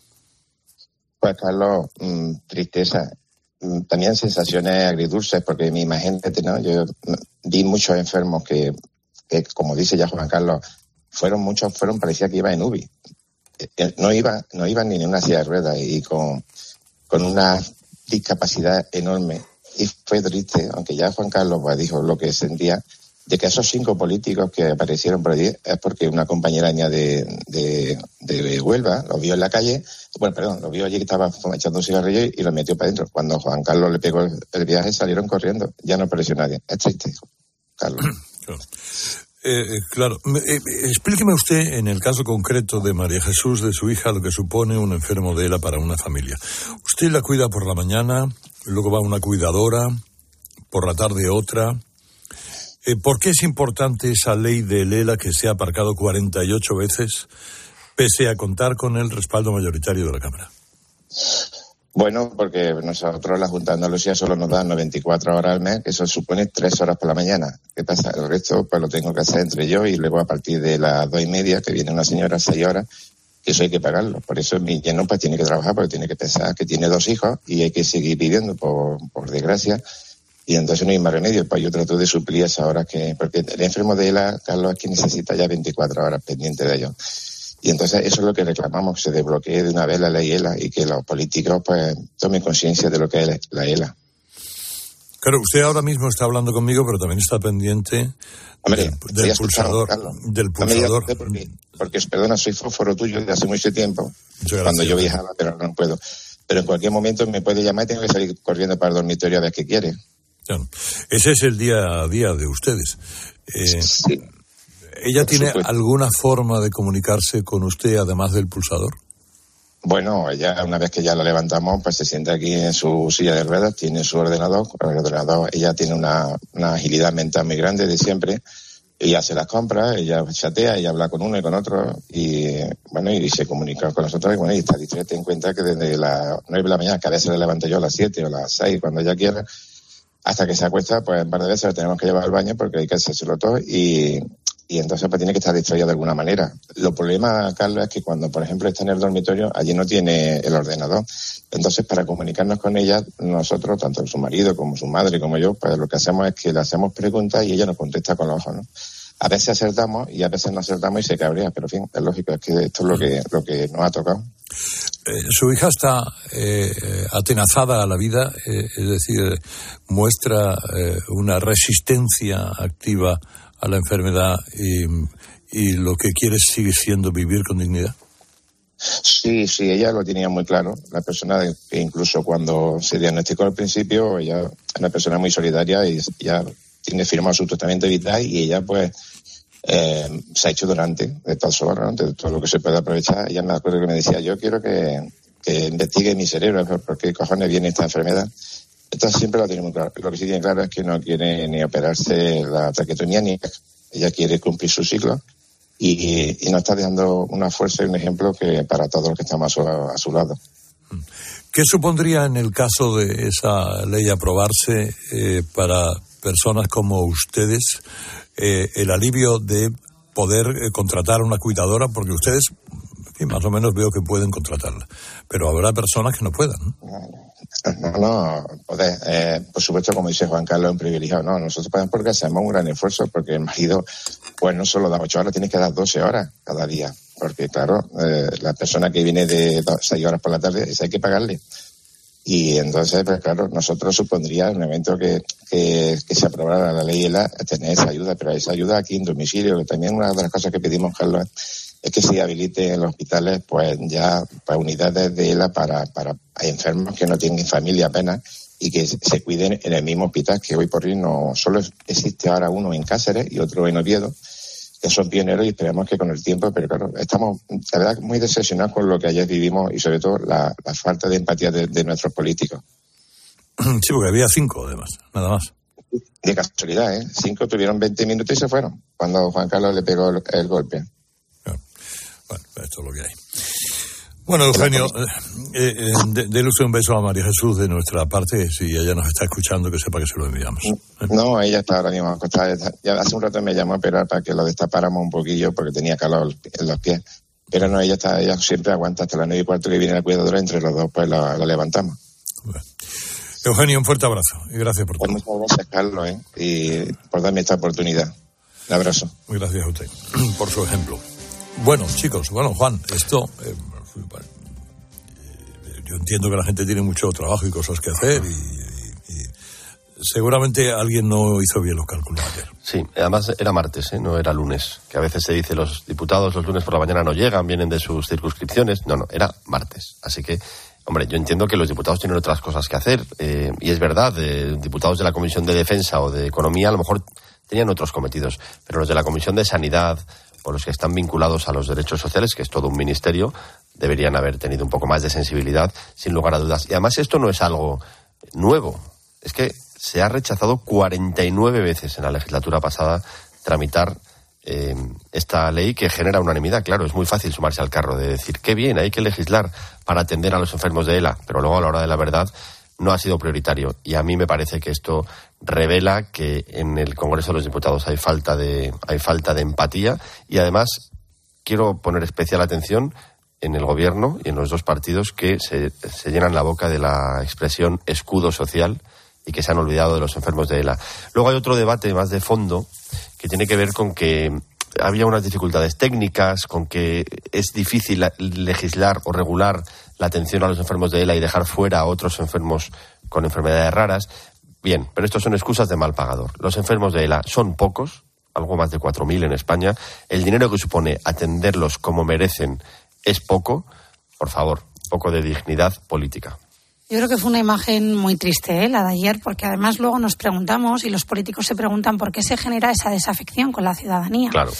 [SPEAKER 37] Pues, Carlos, mmm, tristeza. Mm, también sensaciones agridulces, porque mi imagínate, ¿no? Yo vi muchos enfermos que que como dice ya Juan Carlos, fueron muchos, fueron, parecía que iba en UBI. Eh, eh, no iba, no iba ni en una silla de ruedas y con, con una discapacidad enorme. Y fue triste, aunque ya Juan Carlos pues, dijo lo que sentía, de que esos cinco políticos que aparecieron por allí es porque una compañera de, de, de Huelva lo vio en la calle, bueno, perdón, lo vio allí que estaba echando un cigarrillo y lo metió para adentro. Cuando Juan Carlos le pegó el, viaje salieron corriendo, ya no apareció nadie. Es triste, Carlos.
[SPEAKER 3] Eh, claro, eh, explíqueme usted en el caso concreto de María Jesús, de su hija, lo que supone un enfermo de ELA para una familia. Usted la cuida por la mañana, luego va una cuidadora, por la tarde otra. Eh, ¿Por qué es importante esa ley de ELA que se ha aparcado 48 veces, pese a contar con el respaldo mayoritario de la Cámara?
[SPEAKER 37] Bueno, porque nosotros la Junta de Andalucía solo nos dan 94 horas al mes, que eso supone tres horas por la mañana. ¿Qué pasa? El resto pues lo tengo que hacer entre yo y luego a partir de las dos y media, que viene una señora a seis horas, que eso hay que pagarlo. Por eso mi lleno pues tiene que trabajar, porque tiene que pensar que tiene dos hijos y hay que seguir viviendo, por, por desgracia. Y entonces no hay más remedio, pues yo trato de suplir esas horas que, porque el enfermo de la Carlos, es que necesita ya 24 horas pendiente de ellos. Y entonces eso es lo que reclamamos, que se desbloquee de una vez la ley ELA y que los políticos pues tomen conciencia de lo que es la ELA.
[SPEAKER 3] Claro, usted ahora mismo está hablando conmigo, pero también está pendiente del, pulsador. del pulsador.
[SPEAKER 37] Porque, porque, perdona, soy fósforo tuyo desde hace mucho tiempo, cuando yo viajaba, pero no puedo. Pero en cualquier momento me puede llamar y tengo que salir corriendo para el dormitorio a ver qué quiere.
[SPEAKER 3] Ese es el día a día de ustedes. Eh, sí. ¿Ella tiene alguna forma de comunicarse con usted además del pulsador?
[SPEAKER 37] Bueno, ella una vez que ya la levantamos, pues se siente aquí en su silla de ruedas, tiene su ordenador, el ordenador, ella tiene una, agilidad mental muy grande de siempre, ella hace las compras, ella chatea, ella habla con uno y con otro, y bueno, y se comunica con nosotros, y bueno, y está distreta en cuenta que desde las nueve de la mañana, que a veces le levanto yo a las siete o a las seis, cuando ella quiera, hasta que se acuesta, pues un par de veces la tenemos que llevar al baño porque hay que hacérselo todo, y, y entonces pues tiene que estar distraído de alguna manera. Lo problema, Carlos, es que cuando, por ejemplo, está en el dormitorio, allí no tiene el ordenador. Entonces, para comunicarnos con ella, nosotros, tanto su marido como su madre como yo, pues lo que hacemos es que le hacemos preguntas y ella nos contesta con los ojos, ¿no? A veces acertamos y a veces no acertamos y se cabrea, pero en fin, es lógico, es que esto es lo que, lo que nos ha tocado.
[SPEAKER 3] Eh, su hija está eh, atenazada a la vida, eh, es decir, muestra una resistencia activa a la enfermedad y, lo que quiere sigue siendo vivir con dignidad?
[SPEAKER 37] Sí, sí, ella lo tenía muy claro. La persona incluso cuando se diagnosticó al principio, ella es una persona muy solidaria y ya tiene firmado su tratamiento vital y ella pues eh, se ha hecho durante de su de todo lo que se puede aprovechar. Ella me acuerdo que me decía, yo quiero que, que investigue mi cerebro, porque cojones viene esta enfermedad. Entonces siempre lo tiene muy claro. Lo que sí tiene claro es que no quiere ni operarse la traquetomía ni ella quiere cumplir su ciclo y, y nos está dando una fuerza y un ejemplo que para todos los que estamos a su, lado.
[SPEAKER 3] ¿Qué supondría en el caso de esa ley aprobarse eh, para personas como ustedes eh, el alivio de poder eh, contratar una cuidadora? Porque ustedes, más o menos veo que pueden contratarla, pero habrá personas que no puedan. ¿no?
[SPEAKER 37] No, no, poder, eh, por supuesto, como dice Juan Carlos, un privilegiado. No, nosotros podemos porque hacemos un gran esfuerzo, porque el marido, pues no solo da ocho horas, tiene que dar doce horas cada día. Porque, claro, eh, la persona que viene de seis horas por la tarde, esa hay que pagarle. Y entonces, pues claro, nosotros supondría un evento que, que, se aprobara la ley ELA tener esa ayuda, pero esa ayuda aquí en domicilio, que también una de las cosas que pedimos, Carlos, es que se habilite en los hospitales pues ya para unidades de ELA para, para enfermos que no tienen familia apenas y que se cuiden en el mismo hospital que hoy por hoy no solo existe ahora uno en Cáceres y otro en Oviedo que son pioneros y esperamos que con el tiempo, pero claro, estamos la verdad muy decepcionados con lo que ayer vivimos y sobre todo la, falta de empatía de, nuestros políticos.
[SPEAKER 3] Sí, porque había cinco además, nada más.
[SPEAKER 37] De casualidad, ¿eh? Cinco tuvieron 20 minutos y se fueron cuando Juan Carlos le pegó el golpe.
[SPEAKER 3] Bueno, esto es lo que hay. Bueno, Eugenio, eh, eh, déle usted un beso a María Jesús de nuestra parte, si ella nos está escuchando, que sepa que se lo enviamos.
[SPEAKER 37] No, ella está ahora mismo acostada. Ya hace un rato me llamó a esperar para que lo destapáramos un poquillo porque tenía calor en los pies. Pero no, ella está, ella siempre aguanta hasta las nueve y cuarto que viene la cuidadora, entre los dos pues la, levantamos.
[SPEAKER 3] Eugenio, un fuerte abrazo y gracias por
[SPEAKER 37] pues
[SPEAKER 3] todo.
[SPEAKER 37] muchas gracias, Carlos, ¿eh? y por darme esta oportunidad. Un abrazo.
[SPEAKER 3] Gracias a usted por su ejemplo. Bueno, chicos, bueno, Juan, esto. Eh, yo entiendo que la gente tiene mucho trabajo y cosas que hacer y, seguramente alguien no hizo bien los cálculos ayer.
[SPEAKER 18] Sí, además era martes, ¿eh? no era lunes, que a veces se dice los diputados los lunes por la mañana no llegan, vienen de sus circunscripciones. No, no, era martes. Así que, hombre, yo entiendo que los diputados tienen otras cosas que hacer eh, y es verdad, eh, diputados de la Comisión de Defensa o de Economía a lo mejor tenían otros cometidos, pero los de la Comisión de Sanidad o los que están vinculados a los derechos sociales, que es todo un ministerio, deberían haber tenido un poco más de sensibilidad, sin lugar a dudas. Y además esto no es algo nuevo. Es que se ha rechazado 49 veces en la legislatura pasada tramitar eh, esta ley que genera unanimidad. Claro, es muy fácil sumarse al carro de decir, qué bien, hay que legislar para atender a los enfermos de ELA, pero luego a la hora de la verdad no ha sido prioritario. Y a mí me parece que esto revela que en el Congreso de los Diputados hay falta de, hay falta de empatía y además quiero poner especial atención en el gobierno y en los dos partidos que se, se, llenan la boca de la expresión escudo social y que se han olvidado de los enfermos de ELA. Luego hay otro debate más de fondo que tiene que ver con que había unas dificultades técnicas, con que es difícil legislar o regular la atención a los enfermos de ELA y dejar fuera a otros enfermos con enfermedades raras. Bien, pero estos son excusas de mal pagador. Los enfermos de ELA son pocos, algo más de 4.000 en España. El dinero que supone atenderlos como merecen es poco, por favor, poco de dignidad política.
[SPEAKER 17] Yo creo que fue una imagen muy triste, ¿eh? la de ayer, porque además luego nos preguntamos y los políticos se preguntan por qué se genera esa desafección con la ciudadanía.
[SPEAKER 18] Claro.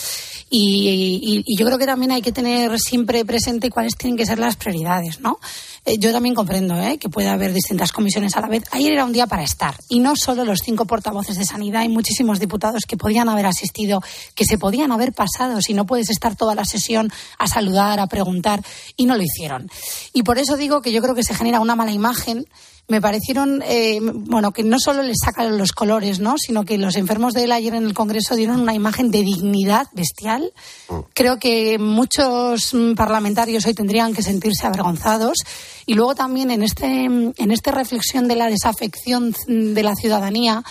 [SPEAKER 17] Y, y, yo creo que también hay que tener siempre presente cuáles tienen que ser las prioridades, ¿no? Eh, yo también comprendo ¿eh? que puede haber distintas comisiones a la vez. Ayer era un día para estar. Y no solo los cinco portavoces de sanidad, hay muchísimos diputados que podían haber asistido, que se podían haber pasado si no puedes estar toda la sesión a saludar, a preguntar, y no lo hicieron. Y por eso digo que yo creo que se genera una mala imagen me parecieron, eh, bueno, que no solo les sacan los colores, ¿no? Sino que los enfermos de él ayer en el Congreso dieron una imagen de dignidad bestial. Mm. Creo que muchos mm, parlamentarios hoy tendrían que sentirse avergonzados. Y luego también en este, en esta reflexión de la desafección de la ciudadanía,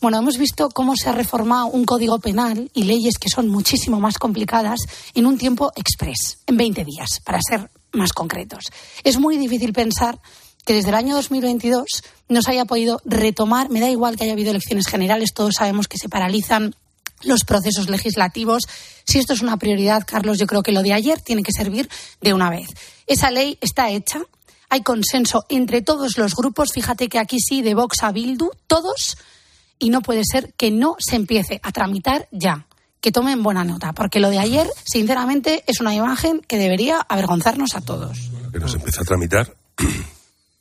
[SPEAKER 17] bueno, hemos visto cómo se ha reformado un código penal y leyes que son muchísimo más complicadas en un tiempo express, en 20 días, para ser más concretos. Es muy difícil pensar que desde el año 2022 no se haya podido retomar, me da igual que haya habido elecciones generales, todos sabemos que se paralizan los procesos legislativos. Si esto es una prioridad, Carlos, yo creo que lo de ayer tiene que servir de una vez. Esa ley está hecha, hay consenso entre todos los grupos, fíjate que aquí sí, de Vox a Bildu, todos, y no puede ser que no se empiece a tramitar ya. Que tomen buena nota, porque lo de ayer, sinceramente, es una imagen que debería avergonzarnos a todos.
[SPEAKER 19] Que no se empiece a tramitar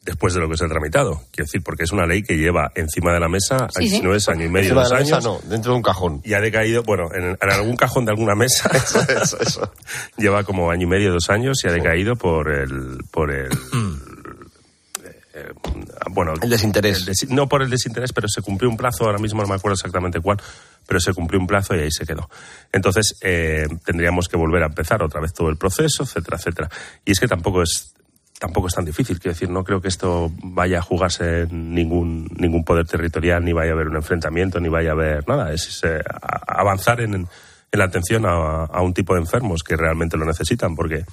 [SPEAKER 19] después de lo que se ha tramitado. Quiero decir, porque es una ley que lleva encima de la mesa, si no es año y medio, dos años.
[SPEAKER 18] no, dentro de un cajón.
[SPEAKER 19] Y ha decaído, bueno, en, algún cajón de alguna mesa. eso, eso, lleva como año y medio, dos años y ha decaído por el. Por el
[SPEAKER 18] eh, bueno, el desinterés.
[SPEAKER 19] no por el desinterés, pero se cumplió un plazo, ahora mismo no me acuerdo exactamente cuál, pero se cumplió un plazo y ahí se quedó. Entonces, eh, tendríamos que volver a empezar otra vez todo el proceso, etcétera, etcétera. Y es que tampoco es tampoco es tan difícil. Quiero decir, no creo que esto vaya a jugarse ningún, ningún poder territorial, ni vaya a haber un enfrentamiento, ni vaya a haber nada. Es, eh, avanzar en, la atención a, un tipo de enfermos que realmente lo necesitan, porque,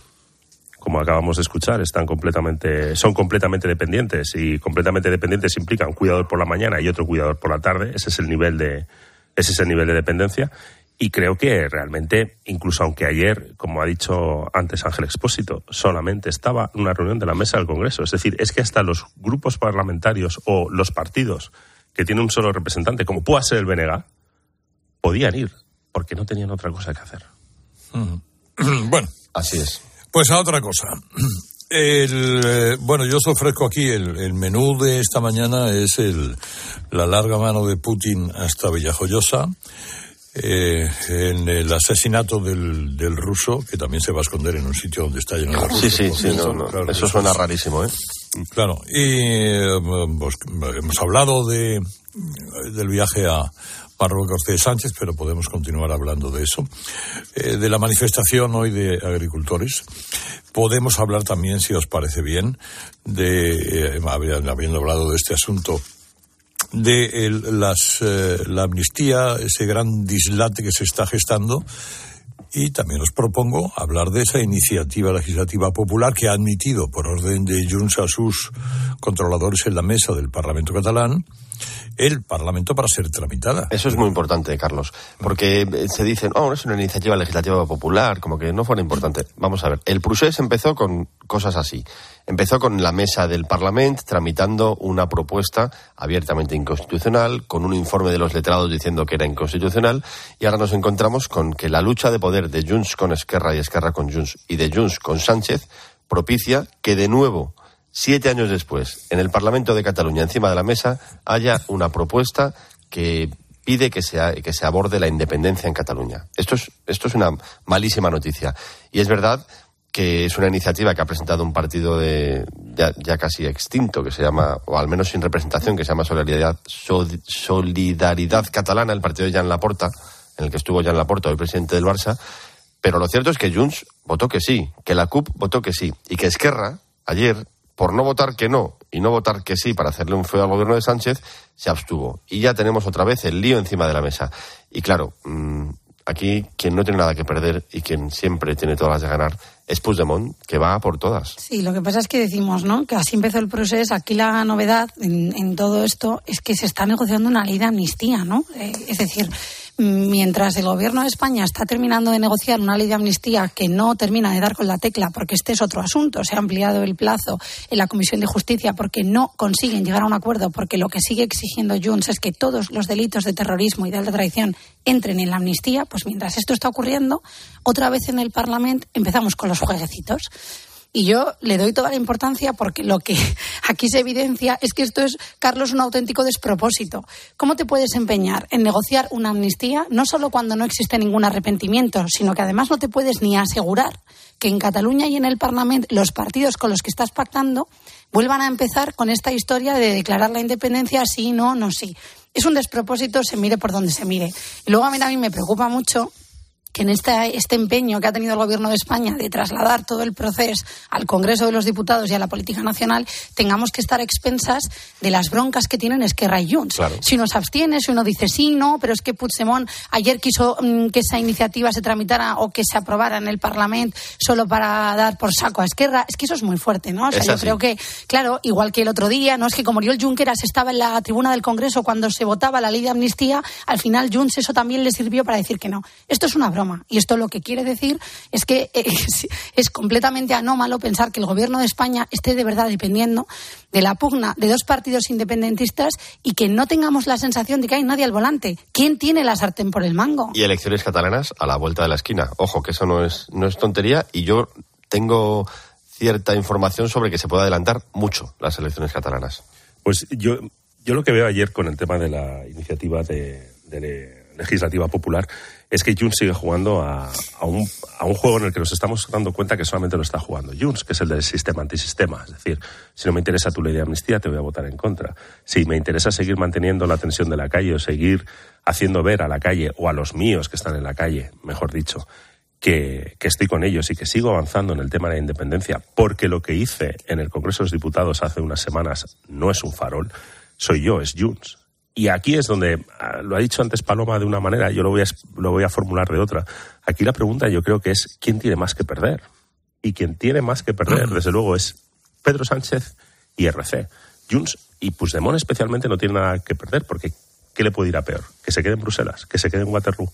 [SPEAKER 19] como acabamos de escuchar, están completamente, son completamente dependientes y completamente dependientes implica un cuidador por la mañana y otro cuidador por la tarde. Ese es el nivel de, ese es el nivel de dependencia. Y creo que realmente, incluso aunque ayer, como ha dicho antes Ángel Expósito, solamente estaba en una reunión de la mesa del Congreso, es decir, es que hasta los grupos parlamentarios o los partidos que tienen un solo representante, como pueda ser el BNG, podían ir, porque no tenían otra cosa que hacer.
[SPEAKER 3] Bueno,
[SPEAKER 18] así es.
[SPEAKER 3] Pues a otra cosa. El, bueno, yo os ofrezco aquí el, menú de esta mañana es el, la larga mano de Putin hasta Villajoyosa eh, en el asesinato del, del, ruso, que también se va a esconder en un sitio donde está lleno de rusos.
[SPEAKER 18] Sí, sí, sí, eso suena rarísimo, ¿eh?
[SPEAKER 3] Claro, y eh, pues, hemos hablado de, del viaje a Marruecos de Sánchez, pero podemos continuar hablando de eso. Eh, de la manifestación hoy de agricultores. Podemos hablar también, si os parece bien, de, habiendo hablado de este asunto, de el- las, eh, la amnistía, ese gran dislate que se está gestando. Y también os propongo hablar de esa iniciativa legislativa popular que ha admitido por orden de Junts a sus controladores en la mesa del Parlamento catalán el Parlamento para ser tramitada.
[SPEAKER 18] Eso es muy importante, Carlos, porque eh, se dicen, oh, es una iniciativa legislativa popular, como que no fuera importante. Vamos a ver, el procés empezó con cosas así. Empezó con la mesa del Parlamento tramitando una propuesta abiertamente inconstitucional, con un informe de los letrados diciendo que era inconstitucional, y ahora nos encontramos con que la lucha de poder de Junts con Esquerra y Esquerra con Junts y de Junts con Sánchez propicia que de nuevo siete años después, en el Parlamento de Cataluña, encima de la mesa, haya una propuesta que pide que se, que se aborde la independencia en Cataluña. Esto es, esto es una malísima noticia. Y es verdad que es una iniciativa que ha presentado un partido de, ya, casi extinto, que se llama, o al menos sin representación, que se llama Solidaridad, Sol- Solidaridad Catalana, el partido de Jan Laporta, en el que estuvo Jan Laporta, el presidente del Barça. Pero lo cierto es que Junts votó que sí, que la CUP votó que sí, y que Esquerra, ayer, por no votar que no y no votar que sí para hacerle un feo al gobierno de Sánchez, se abstuvo. Y ya tenemos otra vez el lío encima de la mesa. Y claro, mm, aquí quien no tiene nada que perder y quien siempre tiene todas las de ganar es Puigdemont, que va por todas.
[SPEAKER 17] Sí, lo que pasa es que decimos, ¿no? Que así empezó el proceso. Aquí la novedad en, en todo esto es que se está negociando una ley de amnistía, ¿no? Eh, es decir, mientras el gobierno de España está terminando de negociar una ley de amnistía que no termina de dar con la tecla, porque este es otro asunto, se ha ampliado el plazo en la Comisión de Justicia porque no consiguen llegar a un acuerdo, porque lo que sigue exigiendo Junts es que todos los delitos de terrorismo y de alta traición entren en la amnistía, pues mientras esto está ocurriendo, otra vez en el Parlamento empezamos con los jueguecitos. Y yo le doy toda la importancia porque lo que aquí se evidencia es que esto es, Carlos, un auténtico despropósito. ¿Cómo te puedes empeñar en negociar una amnistía no solo cuando no existe ningún arrepentimiento, sino que además no te puedes ni asegurar que en Cataluña y en el Parlamento los partidos con los que estás pactando vuelvan a empezar con esta historia de declarar la independencia sí, no, no, sí. Es un despropósito, se mire por donde se mire. Y luego a mí también me preocupa mucho que en este, este empeño que ha tenido el Gobierno de España de trasladar todo el proceso al Congreso de los Diputados y a la política nacional, tengamos que estar expensas de las broncas que tienen Esquerra y Junts.
[SPEAKER 18] Claro.
[SPEAKER 17] Si uno se abstiene, si uno dice sí, no, pero es que Puigdemont ayer quiso mm, que esa iniciativa se tramitara o que se aprobara en el Parlamento solo para dar por saco a Esquerra. Es que eso es muy fuerte, ¿no? O sea,
[SPEAKER 18] Es
[SPEAKER 17] yo
[SPEAKER 18] así.
[SPEAKER 17] creo que, claro, igual que el otro día, no es que como Oriol Junqueras estaba en la tribuna del Congreso cuando se votaba la ley de amnistía, al final Junts eso también le sirvió para decir que no. Esto es una broma. Y esto lo que quiere decir es que es, es completamente anómalo pensar que el gobierno de España esté de verdad dependiendo de la pugna de dos partidos independentistas y que no tengamos la sensación de que hay nadie al volante. ¿Quién tiene la sartén por el mango?
[SPEAKER 18] Y elecciones catalanas a la vuelta de la esquina. Ojo, que eso no es, no es tontería y yo tengo cierta información sobre que se puede adelantar mucho las elecciones catalanas.
[SPEAKER 19] Pues yo, yo lo que veo ayer con el tema de la iniciativa de, de legislativa popular es que Junts sigue jugando a, un juego en el que nos estamos dando cuenta que solamente lo está jugando Junts, que es el del sistema antisistema. Es decir, si no me interesa tu ley de amnistía, te voy a votar en contra. Si me interesa seguir manteniendo la tensión de la calle o seguir haciendo ver a la calle o a los míos que están en la calle, mejor dicho, que, que, estoy con ellos y que sigo avanzando en el tema de la independencia, porque lo que hice en el Congreso de los Diputados hace unas semanas no es un farol, soy yo, es Junts. Y aquí es donde, lo ha dicho antes Paloma de una manera, yo lo voy, a, lo voy a formular de otra. Aquí la pregunta yo creo que es quién tiene más que perder. Y quien tiene más que perder, desde luego, es Pedro Sánchez y RC. Junts y Puigdemont especialmente no tienen nada que perder, porque ¿qué le puede ir a peor? Que se quede en Bruselas, que se quede en Waterloo.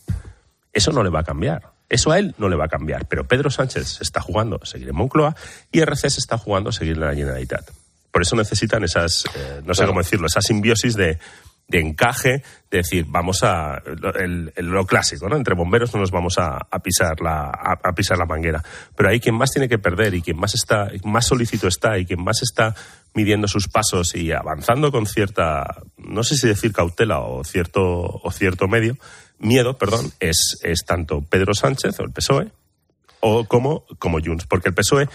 [SPEAKER 19] Eso no le va a cambiar. Eso a él no le va a cambiar. Pero Pedro Sánchez se está jugando a seguir en Moncloa y RC se está jugando a seguir en la Generalitat. Por eso necesitan esas, eh, no sé cómo decirlo, esa simbiosis de, de encaje, de decir, vamos a el- lo clásico, ¿no? Entre bomberos no nos vamos a, pisar la, a, a pisar la manguera. Pero ahí quien más tiene que perder y quien más está, más solícito está y quien más está midiendo sus pasos y avanzando con cierta, no sé si decir cautela o cierto, o cierto medio, miedo, perdón, es, es tanto Pedro Sánchez o el PSOE o como, como Junts, porque el PSOE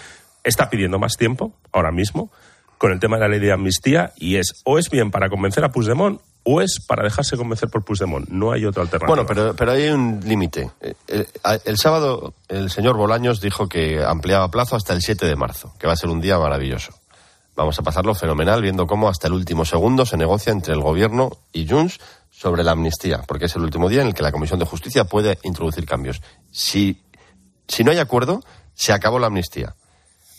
[SPEAKER 19] está pidiendo más tiempo ahora mismo con el tema de la ley de amnistía y es o es bien para convencer a Puigdemont o es para dejarse convencer por Puigdemont. No hay otra alternativa.
[SPEAKER 18] Bueno, pero, pero hay un límite. Eh, El, el sábado el señor Bolaños dijo que ampliaba plazo hasta el 7 de marzo, que va a ser un día maravilloso. Vamos a pasarlo fenomenal viendo cómo hasta el último segundo se negocia entre el gobierno y Junts sobre la amnistía, porque es el último día en el que la Comisión de Justicia puede introducir cambios. Si, si no hay acuerdo, se acabó la amnistía.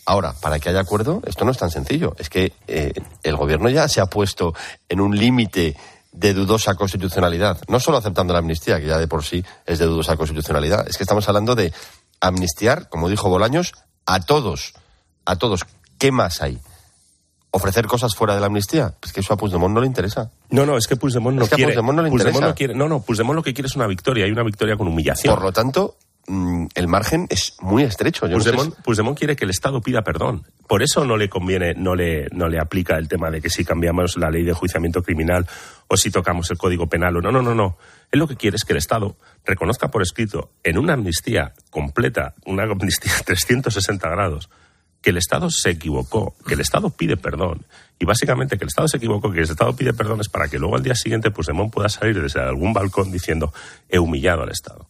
[SPEAKER 18] Ahora, para que haya acuerdo, esto no es tan sencillo. Es que eh, el gobierno ya se ha puesto en un límite de dudosa constitucionalidad, no solo aceptando la amnistía, que ya de por sí es de dudosa constitucionalidad, es que estamos hablando de amnistiar, como dijo Bolaños, a todos, a todos. ¿Qué más hay? ofrecer cosas fuera de la amnistía. Es que eso a Puigdemont no le interesa.
[SPEAKER 19] No, no, es que Puigdemont no
[SPEAKER 18] Es que a
[SPEAKER 19] quiere.
[SPEAKER 18] Puigdemont no le interesa.
[SPEAKER 19] quiere- no, no, Puigdemont lo que quiere es una victoria, y una victoria con humillación.
[SPEAKER 18] Por lo tanto, mm, el margen es muy estrecho. Yo sé
[SPEAKER 19] quiere que el Estado pida perdón. Por eso no le conviene, no le, no le aplica el tema de que si cambiamos la ley de juiciamiento criminal o si tocamos el código penal o no, no, no, no. Él lo que quiere es que el Estado reconozca por escrito en una amnistía completa, una amnistía 360 grados, que el Estado se equivocó, que el Estado pide perdón. Y básicamente que el Estado se equivocó, que el Estado pide perdón es para que luego al día siguiente Puigdemont pueda salir desde algún balcón diciendo he humillado al Estado.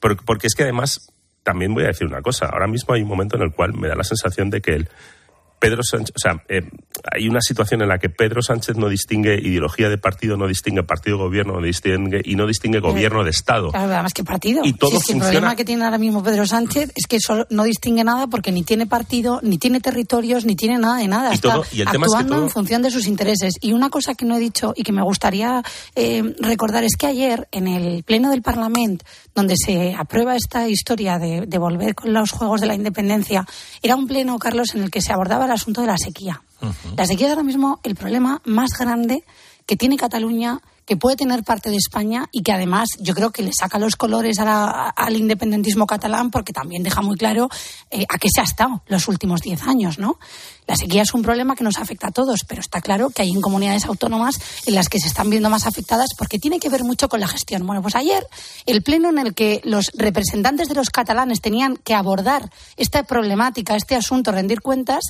[SPEAKER 19] Por- Porque es que además, también voy a decir una cosa, ahora mismo hay un momento en el cual me da la sensación de que el Pedro Sánchez, o sea, eh, hay una situación en la que Pedro Sánchez no distingue ideología de partido, no distingue partido gobierno, no distingue y no distingue gobierno de Estado.
[SPEAKER 17] Claro, además que partido.
[SPEAKER 19] Y todo
[SPEAKER 17] es que el problema que tiene ahora mismo Pedro Sánchez es que solo no distingue nada porque ni tiene partido, ni tiene territorios, ni tiene nada de nada.
[SPEAKER 19] Y
[SPEAKER 17] Está
[SPEAKER 19] todo- y el tema es que
[SPEAKER 17] actuando
[SPEAKER 19] todo-
[SPEAKER 17] en función de sus intereses. Y una cosa que no he dicho y que me gustaría eh, recordar es que ayer en el Pleno del Parlamento, donde se aprueba esta historia de, de volver con los Juegos de la Independencia, era un pleno, Carlos, en el que se abordaba el asunto de la sequía. La sequía es ahora mismo el problema más grande que tiene Cataluña, que puede tener parte de España y que además yo creo que le saca los colores a la- al independentismo catalán porque también deja muy claro eh, a qué se ha estado los últimos diez años, ¿no? La sequía es un problema que nos afecta a todos, pero está claro que hay en comunidades autónomas en las que se están viendo más afectadas porque tiene que ver mucho con la gestión. Bueno, pues ayer el pleno en el que los representantes de los catalanes tenían que abordar esta problemática, este asunto, rendir cuentas,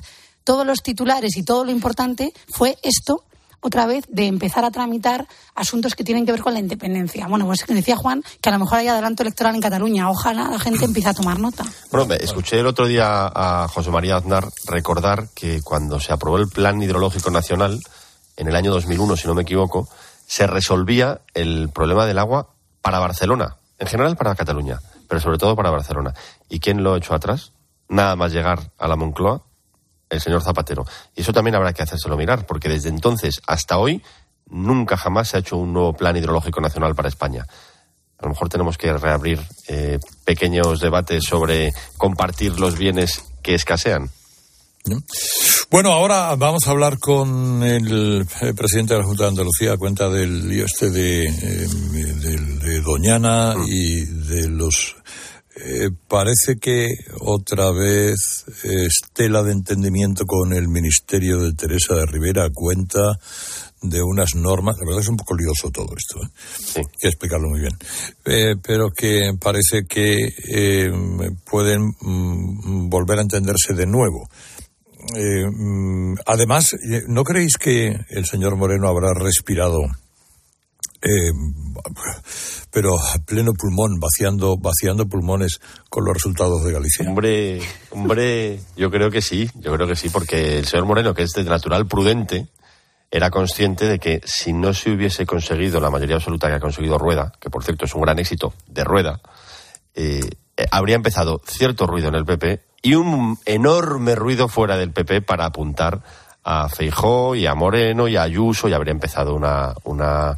[SPEAKER 17] todos los titulares y todo lo importante fue esto otra vez de empezar a tramitar asuntos que tienen que ver con la independencia. Bueno, pues decía Juan que a lo mejor hay adelanto electoral en Cataluña. Ojalá la gente empiece a tomar nota.
[SPEAKER 18] Bueno, me- escuché el otro día a José María Aznar recordar que cuando se aprobó el Plan Hidrológico Nacional, en el año 2001, si no me equivoco, se resolvía el problema del agua para Barcelona, en general para Cataluña, pero sobre todo para Barcelona. ¿Y quién lo echó atrás? Nada más llegar a la Moncloa, el señor Zapatero. Y eso también habrá que hacérselo mirar, porque desde entonces hasta hoy nunca jamás se ha hecho un nuevo Plan Hidrológico Nacional para España. A lo mejor tenemos que reabrir eh, pequeños debates sobre compartir los bienes que escasean.
[SPEAKER 3] Bueno, ahora vamos a hablar con el eh, presidente de la Junta de Andalucía a cuenta del lío este de, eh, de Doñana y de los... eh, parece que otra vez estela de entendimiento con el Ministerio de Teresa de Rivera a cuenta de unas normas, la verdad es un poco lioso todo esto, ¿eh? hay que explicarlo muy bien, Eh, pero que parece que eh, pueden mm, volver a entenderse de nuevo. Mm, además, ¿no creéis que el señor Moreno habrá respirado, eh, pero a pleno pulmón, vaciando, vaciando pulmones con los resultados de Galicia?
[SPEAKER 18] Hombre, hombre, yo creo que sí, yo creo que sí, porque el señor Moreno, que es de natural prudente, era consciente de que si no se hubiese conseguido la mayoría absoluta que ha conseguido Rueda, que por cierto es un gran éxito de Rueda, eh, eh, habría empezado cierto ruido en el PP y un enorme ruido fuera del PP para apuntar a Feijó y a Moreno y a Ayuso y habría empezado una, una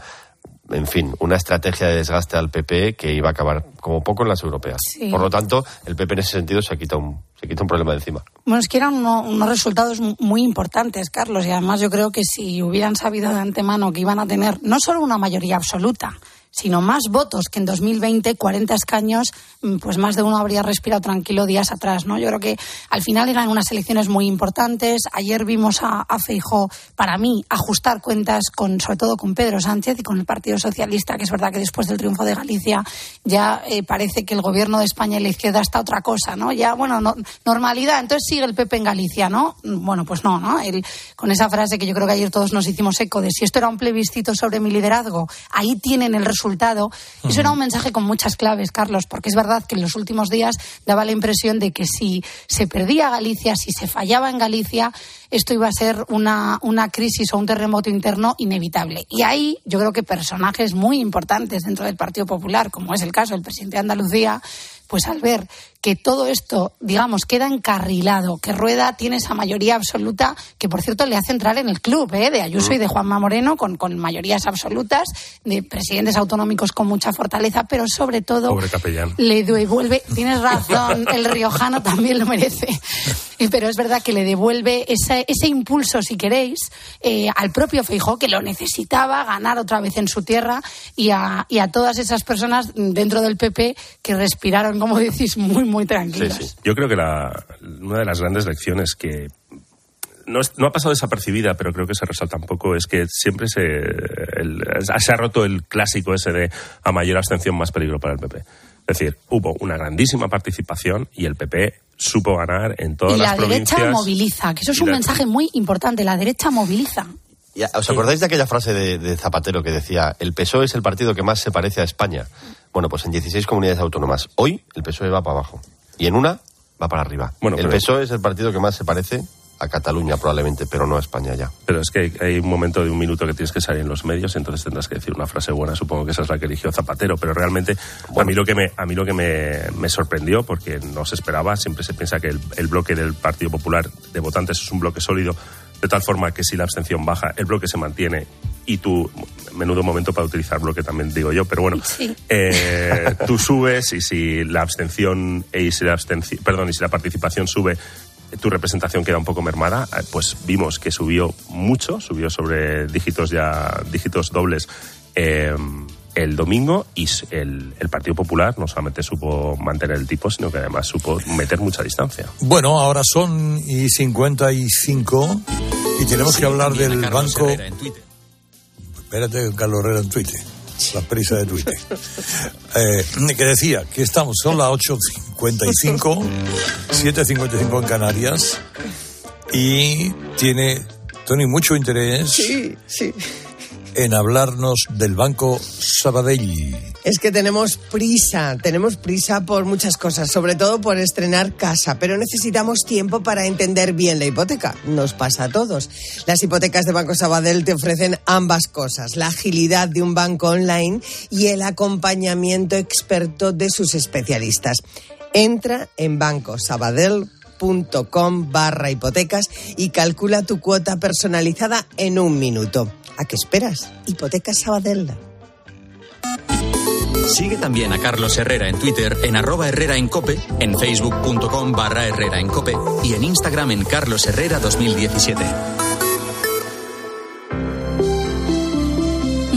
[SPEAKER 18] en fin, una estrategia de desgaste al PP que iba a acabar como poco en las europeas.
[SPEAKER 17] Sí.
[SPEAKER 18] Por lo tanto, el PP en ese sentido se quita un, se quita un problema de encima.
[SPEAKER 17] Bueno, es que eran uno- unos resultados mu- muy importantes, Carlos, y además yo creo que si hubieran sabido de antemano que iban a tener no solo una mayoría absoluta, sino más votos que en 2020, 40 escaños, mm, pues más de uno habría respirado tranquilo días atrás, ¿no? Yo creo que al final eran unas elecciones muy importantes. Ayer vimos a, a Feijó, para mí, ajustar cuentas con, sobre todo con Pedro Sánchez y con el Partido Socialista, que es verdad que después del triunfo de Galicia ya eh, parece que el gobierno de España y la izquierda está otra cosa, ¿no? Ya, bueno, no- normalidad, entonces sigue el PP en Galicia, ¿no? Bueno, pues no, ¿no? El- con esa frase que yo creo que ayer todos nos hicimos eco de si esto era un plebiscito sobre mi liderazgo, ahí tienen el resultado resultado. Eso era un mensaje con muchas claves, Carlos, porque es verdad que en los últimos días daba la impresión de que si se perdía Galicia, si se fallaba en Galicia, esto iba a ser una, una crisis o un terremoto interno inevitable. Y ahí yo creo que personajes muy importantes dentro del Partido Popular, como es el caso del presidente de Andalucía, pues al ver que todo esto, digamos, queda encarrilado, que Rueda tiene esa mayoría absoluta, que por cierto le hace entrar en el club ¿eh? de Ayuso y de Juanma Moreno, con, con mayorías absolutas, de presidentes autonómicos con mucha fortaleza, pero sobre todo
[SPEAKER 19] Pobre capellán.
[SPEAKER 17] le devuelve, tienes razón, el riojano también lo merece, pero es verdad que le devuelve ese, ese impulso, si queréis, eh, al propio Feijó, que lo necesitaba ganar otra vez en su tierra, y a, y a todas esas personas dentro del PP que respiraron, como decís, muy, muy tranquilas.
[SPEAKER 19] Sí, sí. Yo creo que la, una de las grandes lecciones que no, es- no ha pasado desapercibida, pero creo que se resalta un poco, es que siempre se, el- se ha roto el clásico ese de a mayor abstención más peligro para el PP. Es decir, hubo una grandísima participación y el PP supo ganar en todas
[SPEAKER 17] y
[SPEAKER 19] las
[SPEAKER 17] la derecha
[SPEAKER 19] provincias.
[SPEAKER 17] moviliza, que eso es un
[SPEAKER 19] la-
[SPEAKER 17] mensaje muy importante. La derecha moviliza.
[SPEAKER 18] ¿Os acordáis de aquella frase de, de Zapatero que decía, el PSOE es el partido que más se parece a España? Bueno, pues en 16 comunidades autónomas. Hoy el PSOE va para abajo. Y en una va para arriba.
[SPEAKER 19] Bueno,
[SPEAKER 18] el PSOE es el partido que más se parece a Cataluña probablemente, pero no a España ya.
[SPEAKER 19] Pero es que hay- hay un momento de un minuto que tienes que salir en los medios, entonces tendrás que decir una frase buena. Supongo que esa es la que eligió Zapatero, pero realmente a mí lo que me a mí lo que me, me sorprendió, porque no se esperaba, siempre se piensa que el, el bloque del Partido Popular de votantes es un bloque sólido, de tal forma que si la abstención baja, el bloque se mantiene y tú menudo momento para utilizar bloque también digo yo, pero bueno, eh, tú subes y si la abstención y si la abstenci- perdón y si la participación sube tu representación queda un poco mermada, eh, pues vimos que subió mucho, subió sobre dígitos ya, dígitos dobles eh, el domingo y el, el Partido Popular no solamente supo mantener el tipo, sino que además supo meter mucha distancia.
[SPEAKER 3] Bueno, ahora son y 55 y tenemos que hablar del banco. Espérate, Carlos Herrera en Twitter. La prisa de Twitter. Eh, que decía que estamos, son las 8.55, 7.55 en Canarias y tiene Tony mucho interés
[SPEAKER 38] Sí, sí.
[SPEAKER 3] En hablarnos del Banco Sabadell.
[SPEAKER 38] Es que tenemos prisa, tenemos prisa por muchas cosas, sobre todo por estrenar casa, pero necesitamos tiempo para entender bien la hipoteca. Nos pasa a todos. Las hipotecas de Banco Sabadell te ofrecen ambas cosas, la agilidad de un banco online y el acompañamiento experto de sus especialistas. Entra en bancosabadell.com barra hipotecas y calcula tu cuota personalizada en un minuto. ¿A qué esperas? Hipotecas Sabadell.
[SPEAKER 1] Sigue también a Carlos Herrera en Twitter en arroba Herrera en Cope, en facebook.com barra Herrera en Cope y en Instagram en Carlos Herrera 2017.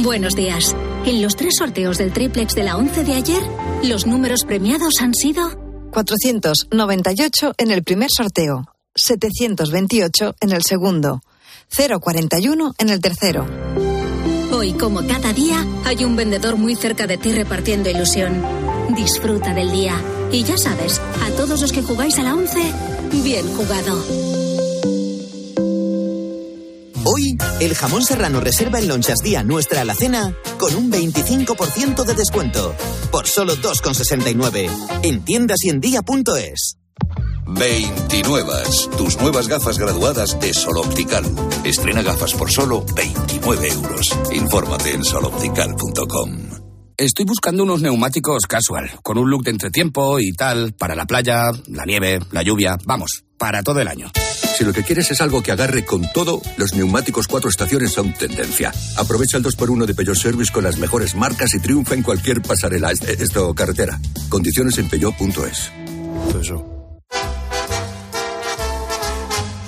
[SPEAKER 39] Buenos días. En los tres sorteos del triplex de la 11 de ayer, los números premiados han sido
[SPEAKER 40] 498 en el primer sorteo, 728 en el segundo, 041 en el tercero.
[SPEAKER 39] Hoy, como cada día, hay un vendedor muy cerca de ti repartiendo ilusión. Disfruta del día. Y ya sabes, a todos los que jugáis a la 11, bien jugado.
[SPEAKER 41] Hoy, el jamón serrano reserva en Lonchas Día nuestra alacena con un 25% de descuento. Por solo 2,69. En tiendas y en día.es.
[SPEAKER 42] 29. Tus nuevas gafas graduadas de Sol Optical. Estrena gafas por solo 29 euros. Infórmate en soloptical.com.
[SPEAKER 43] Estoy buscando unos neumáticos casual, con un look de entretiempo y tal, para la playa, la nieve, la lluvia, vamos, para todo el año.
[SPEAKER 44] Si lo que quieres es algo que agarre con todo, los neumáticos cuatro estaciones son tendencia. Aprovecha el 2x1 de Peugeot Service con las mejores marcas y triunfa en cualquier pasarela, est- esto carretera. Condiciones en peugeot.es.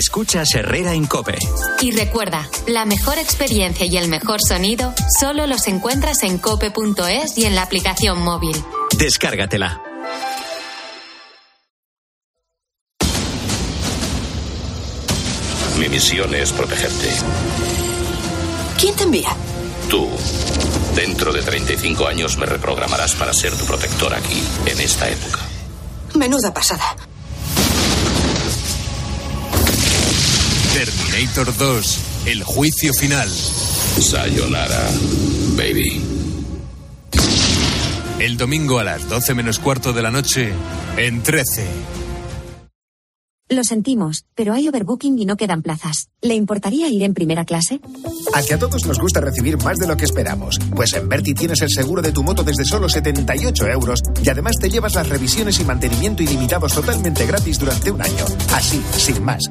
[SPEAKER 1] Escuchas Herrera en Cope.
[SPEAKER 2] Y recuerda, la mejor experiencia y el mejor sonido solo los encuentras en cope.es y en la aplicación móvil.
[SPEAKER 1] Descárgatela.
[SPEAKER 45] Mi misión es protegerte.
[SPEAKER 46] ¿Quién te envía?
[SPEAKER 45] Tú, dentro de 35 años, me reprogramarás para ser tu protector aquí, en esta época.
[SPEAKER 46] Menuda pasada.
[SPEAKER 47] Terminator 2, el juicio final.
[SPEAKER 45] Sayonara, baby.
[SPEAKER 47] El domingo a las 12 menos cuarto de la noche, en 13.
[SPEAKER 10] Lo sentimos, pero hay overbooking y no quedan plazas. ¿Le importaría ir en primera clase?
[SPEAKER 48] A que a todos nos gusta recibir más de lo que esperamos. Pues en Berti tienes el seguro de tu moto desde solo 78 euros y además te llevas las revisiones y mantenimiento ilimitados totalmente gratis durante un año. Así, sin más.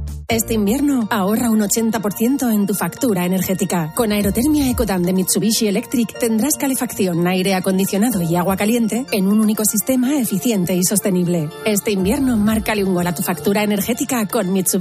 [SPEAKER 49] Este invierno ahorra un 80% en tu factura energética. Con Aerotermia Ecodan de Mitsubishi Electric tendrás calefacción, aire acondicionado y agua caliente en un único sistema eficiente y sostenible. Este invierno márcale un gol a tu factura energética con Mitsubishi.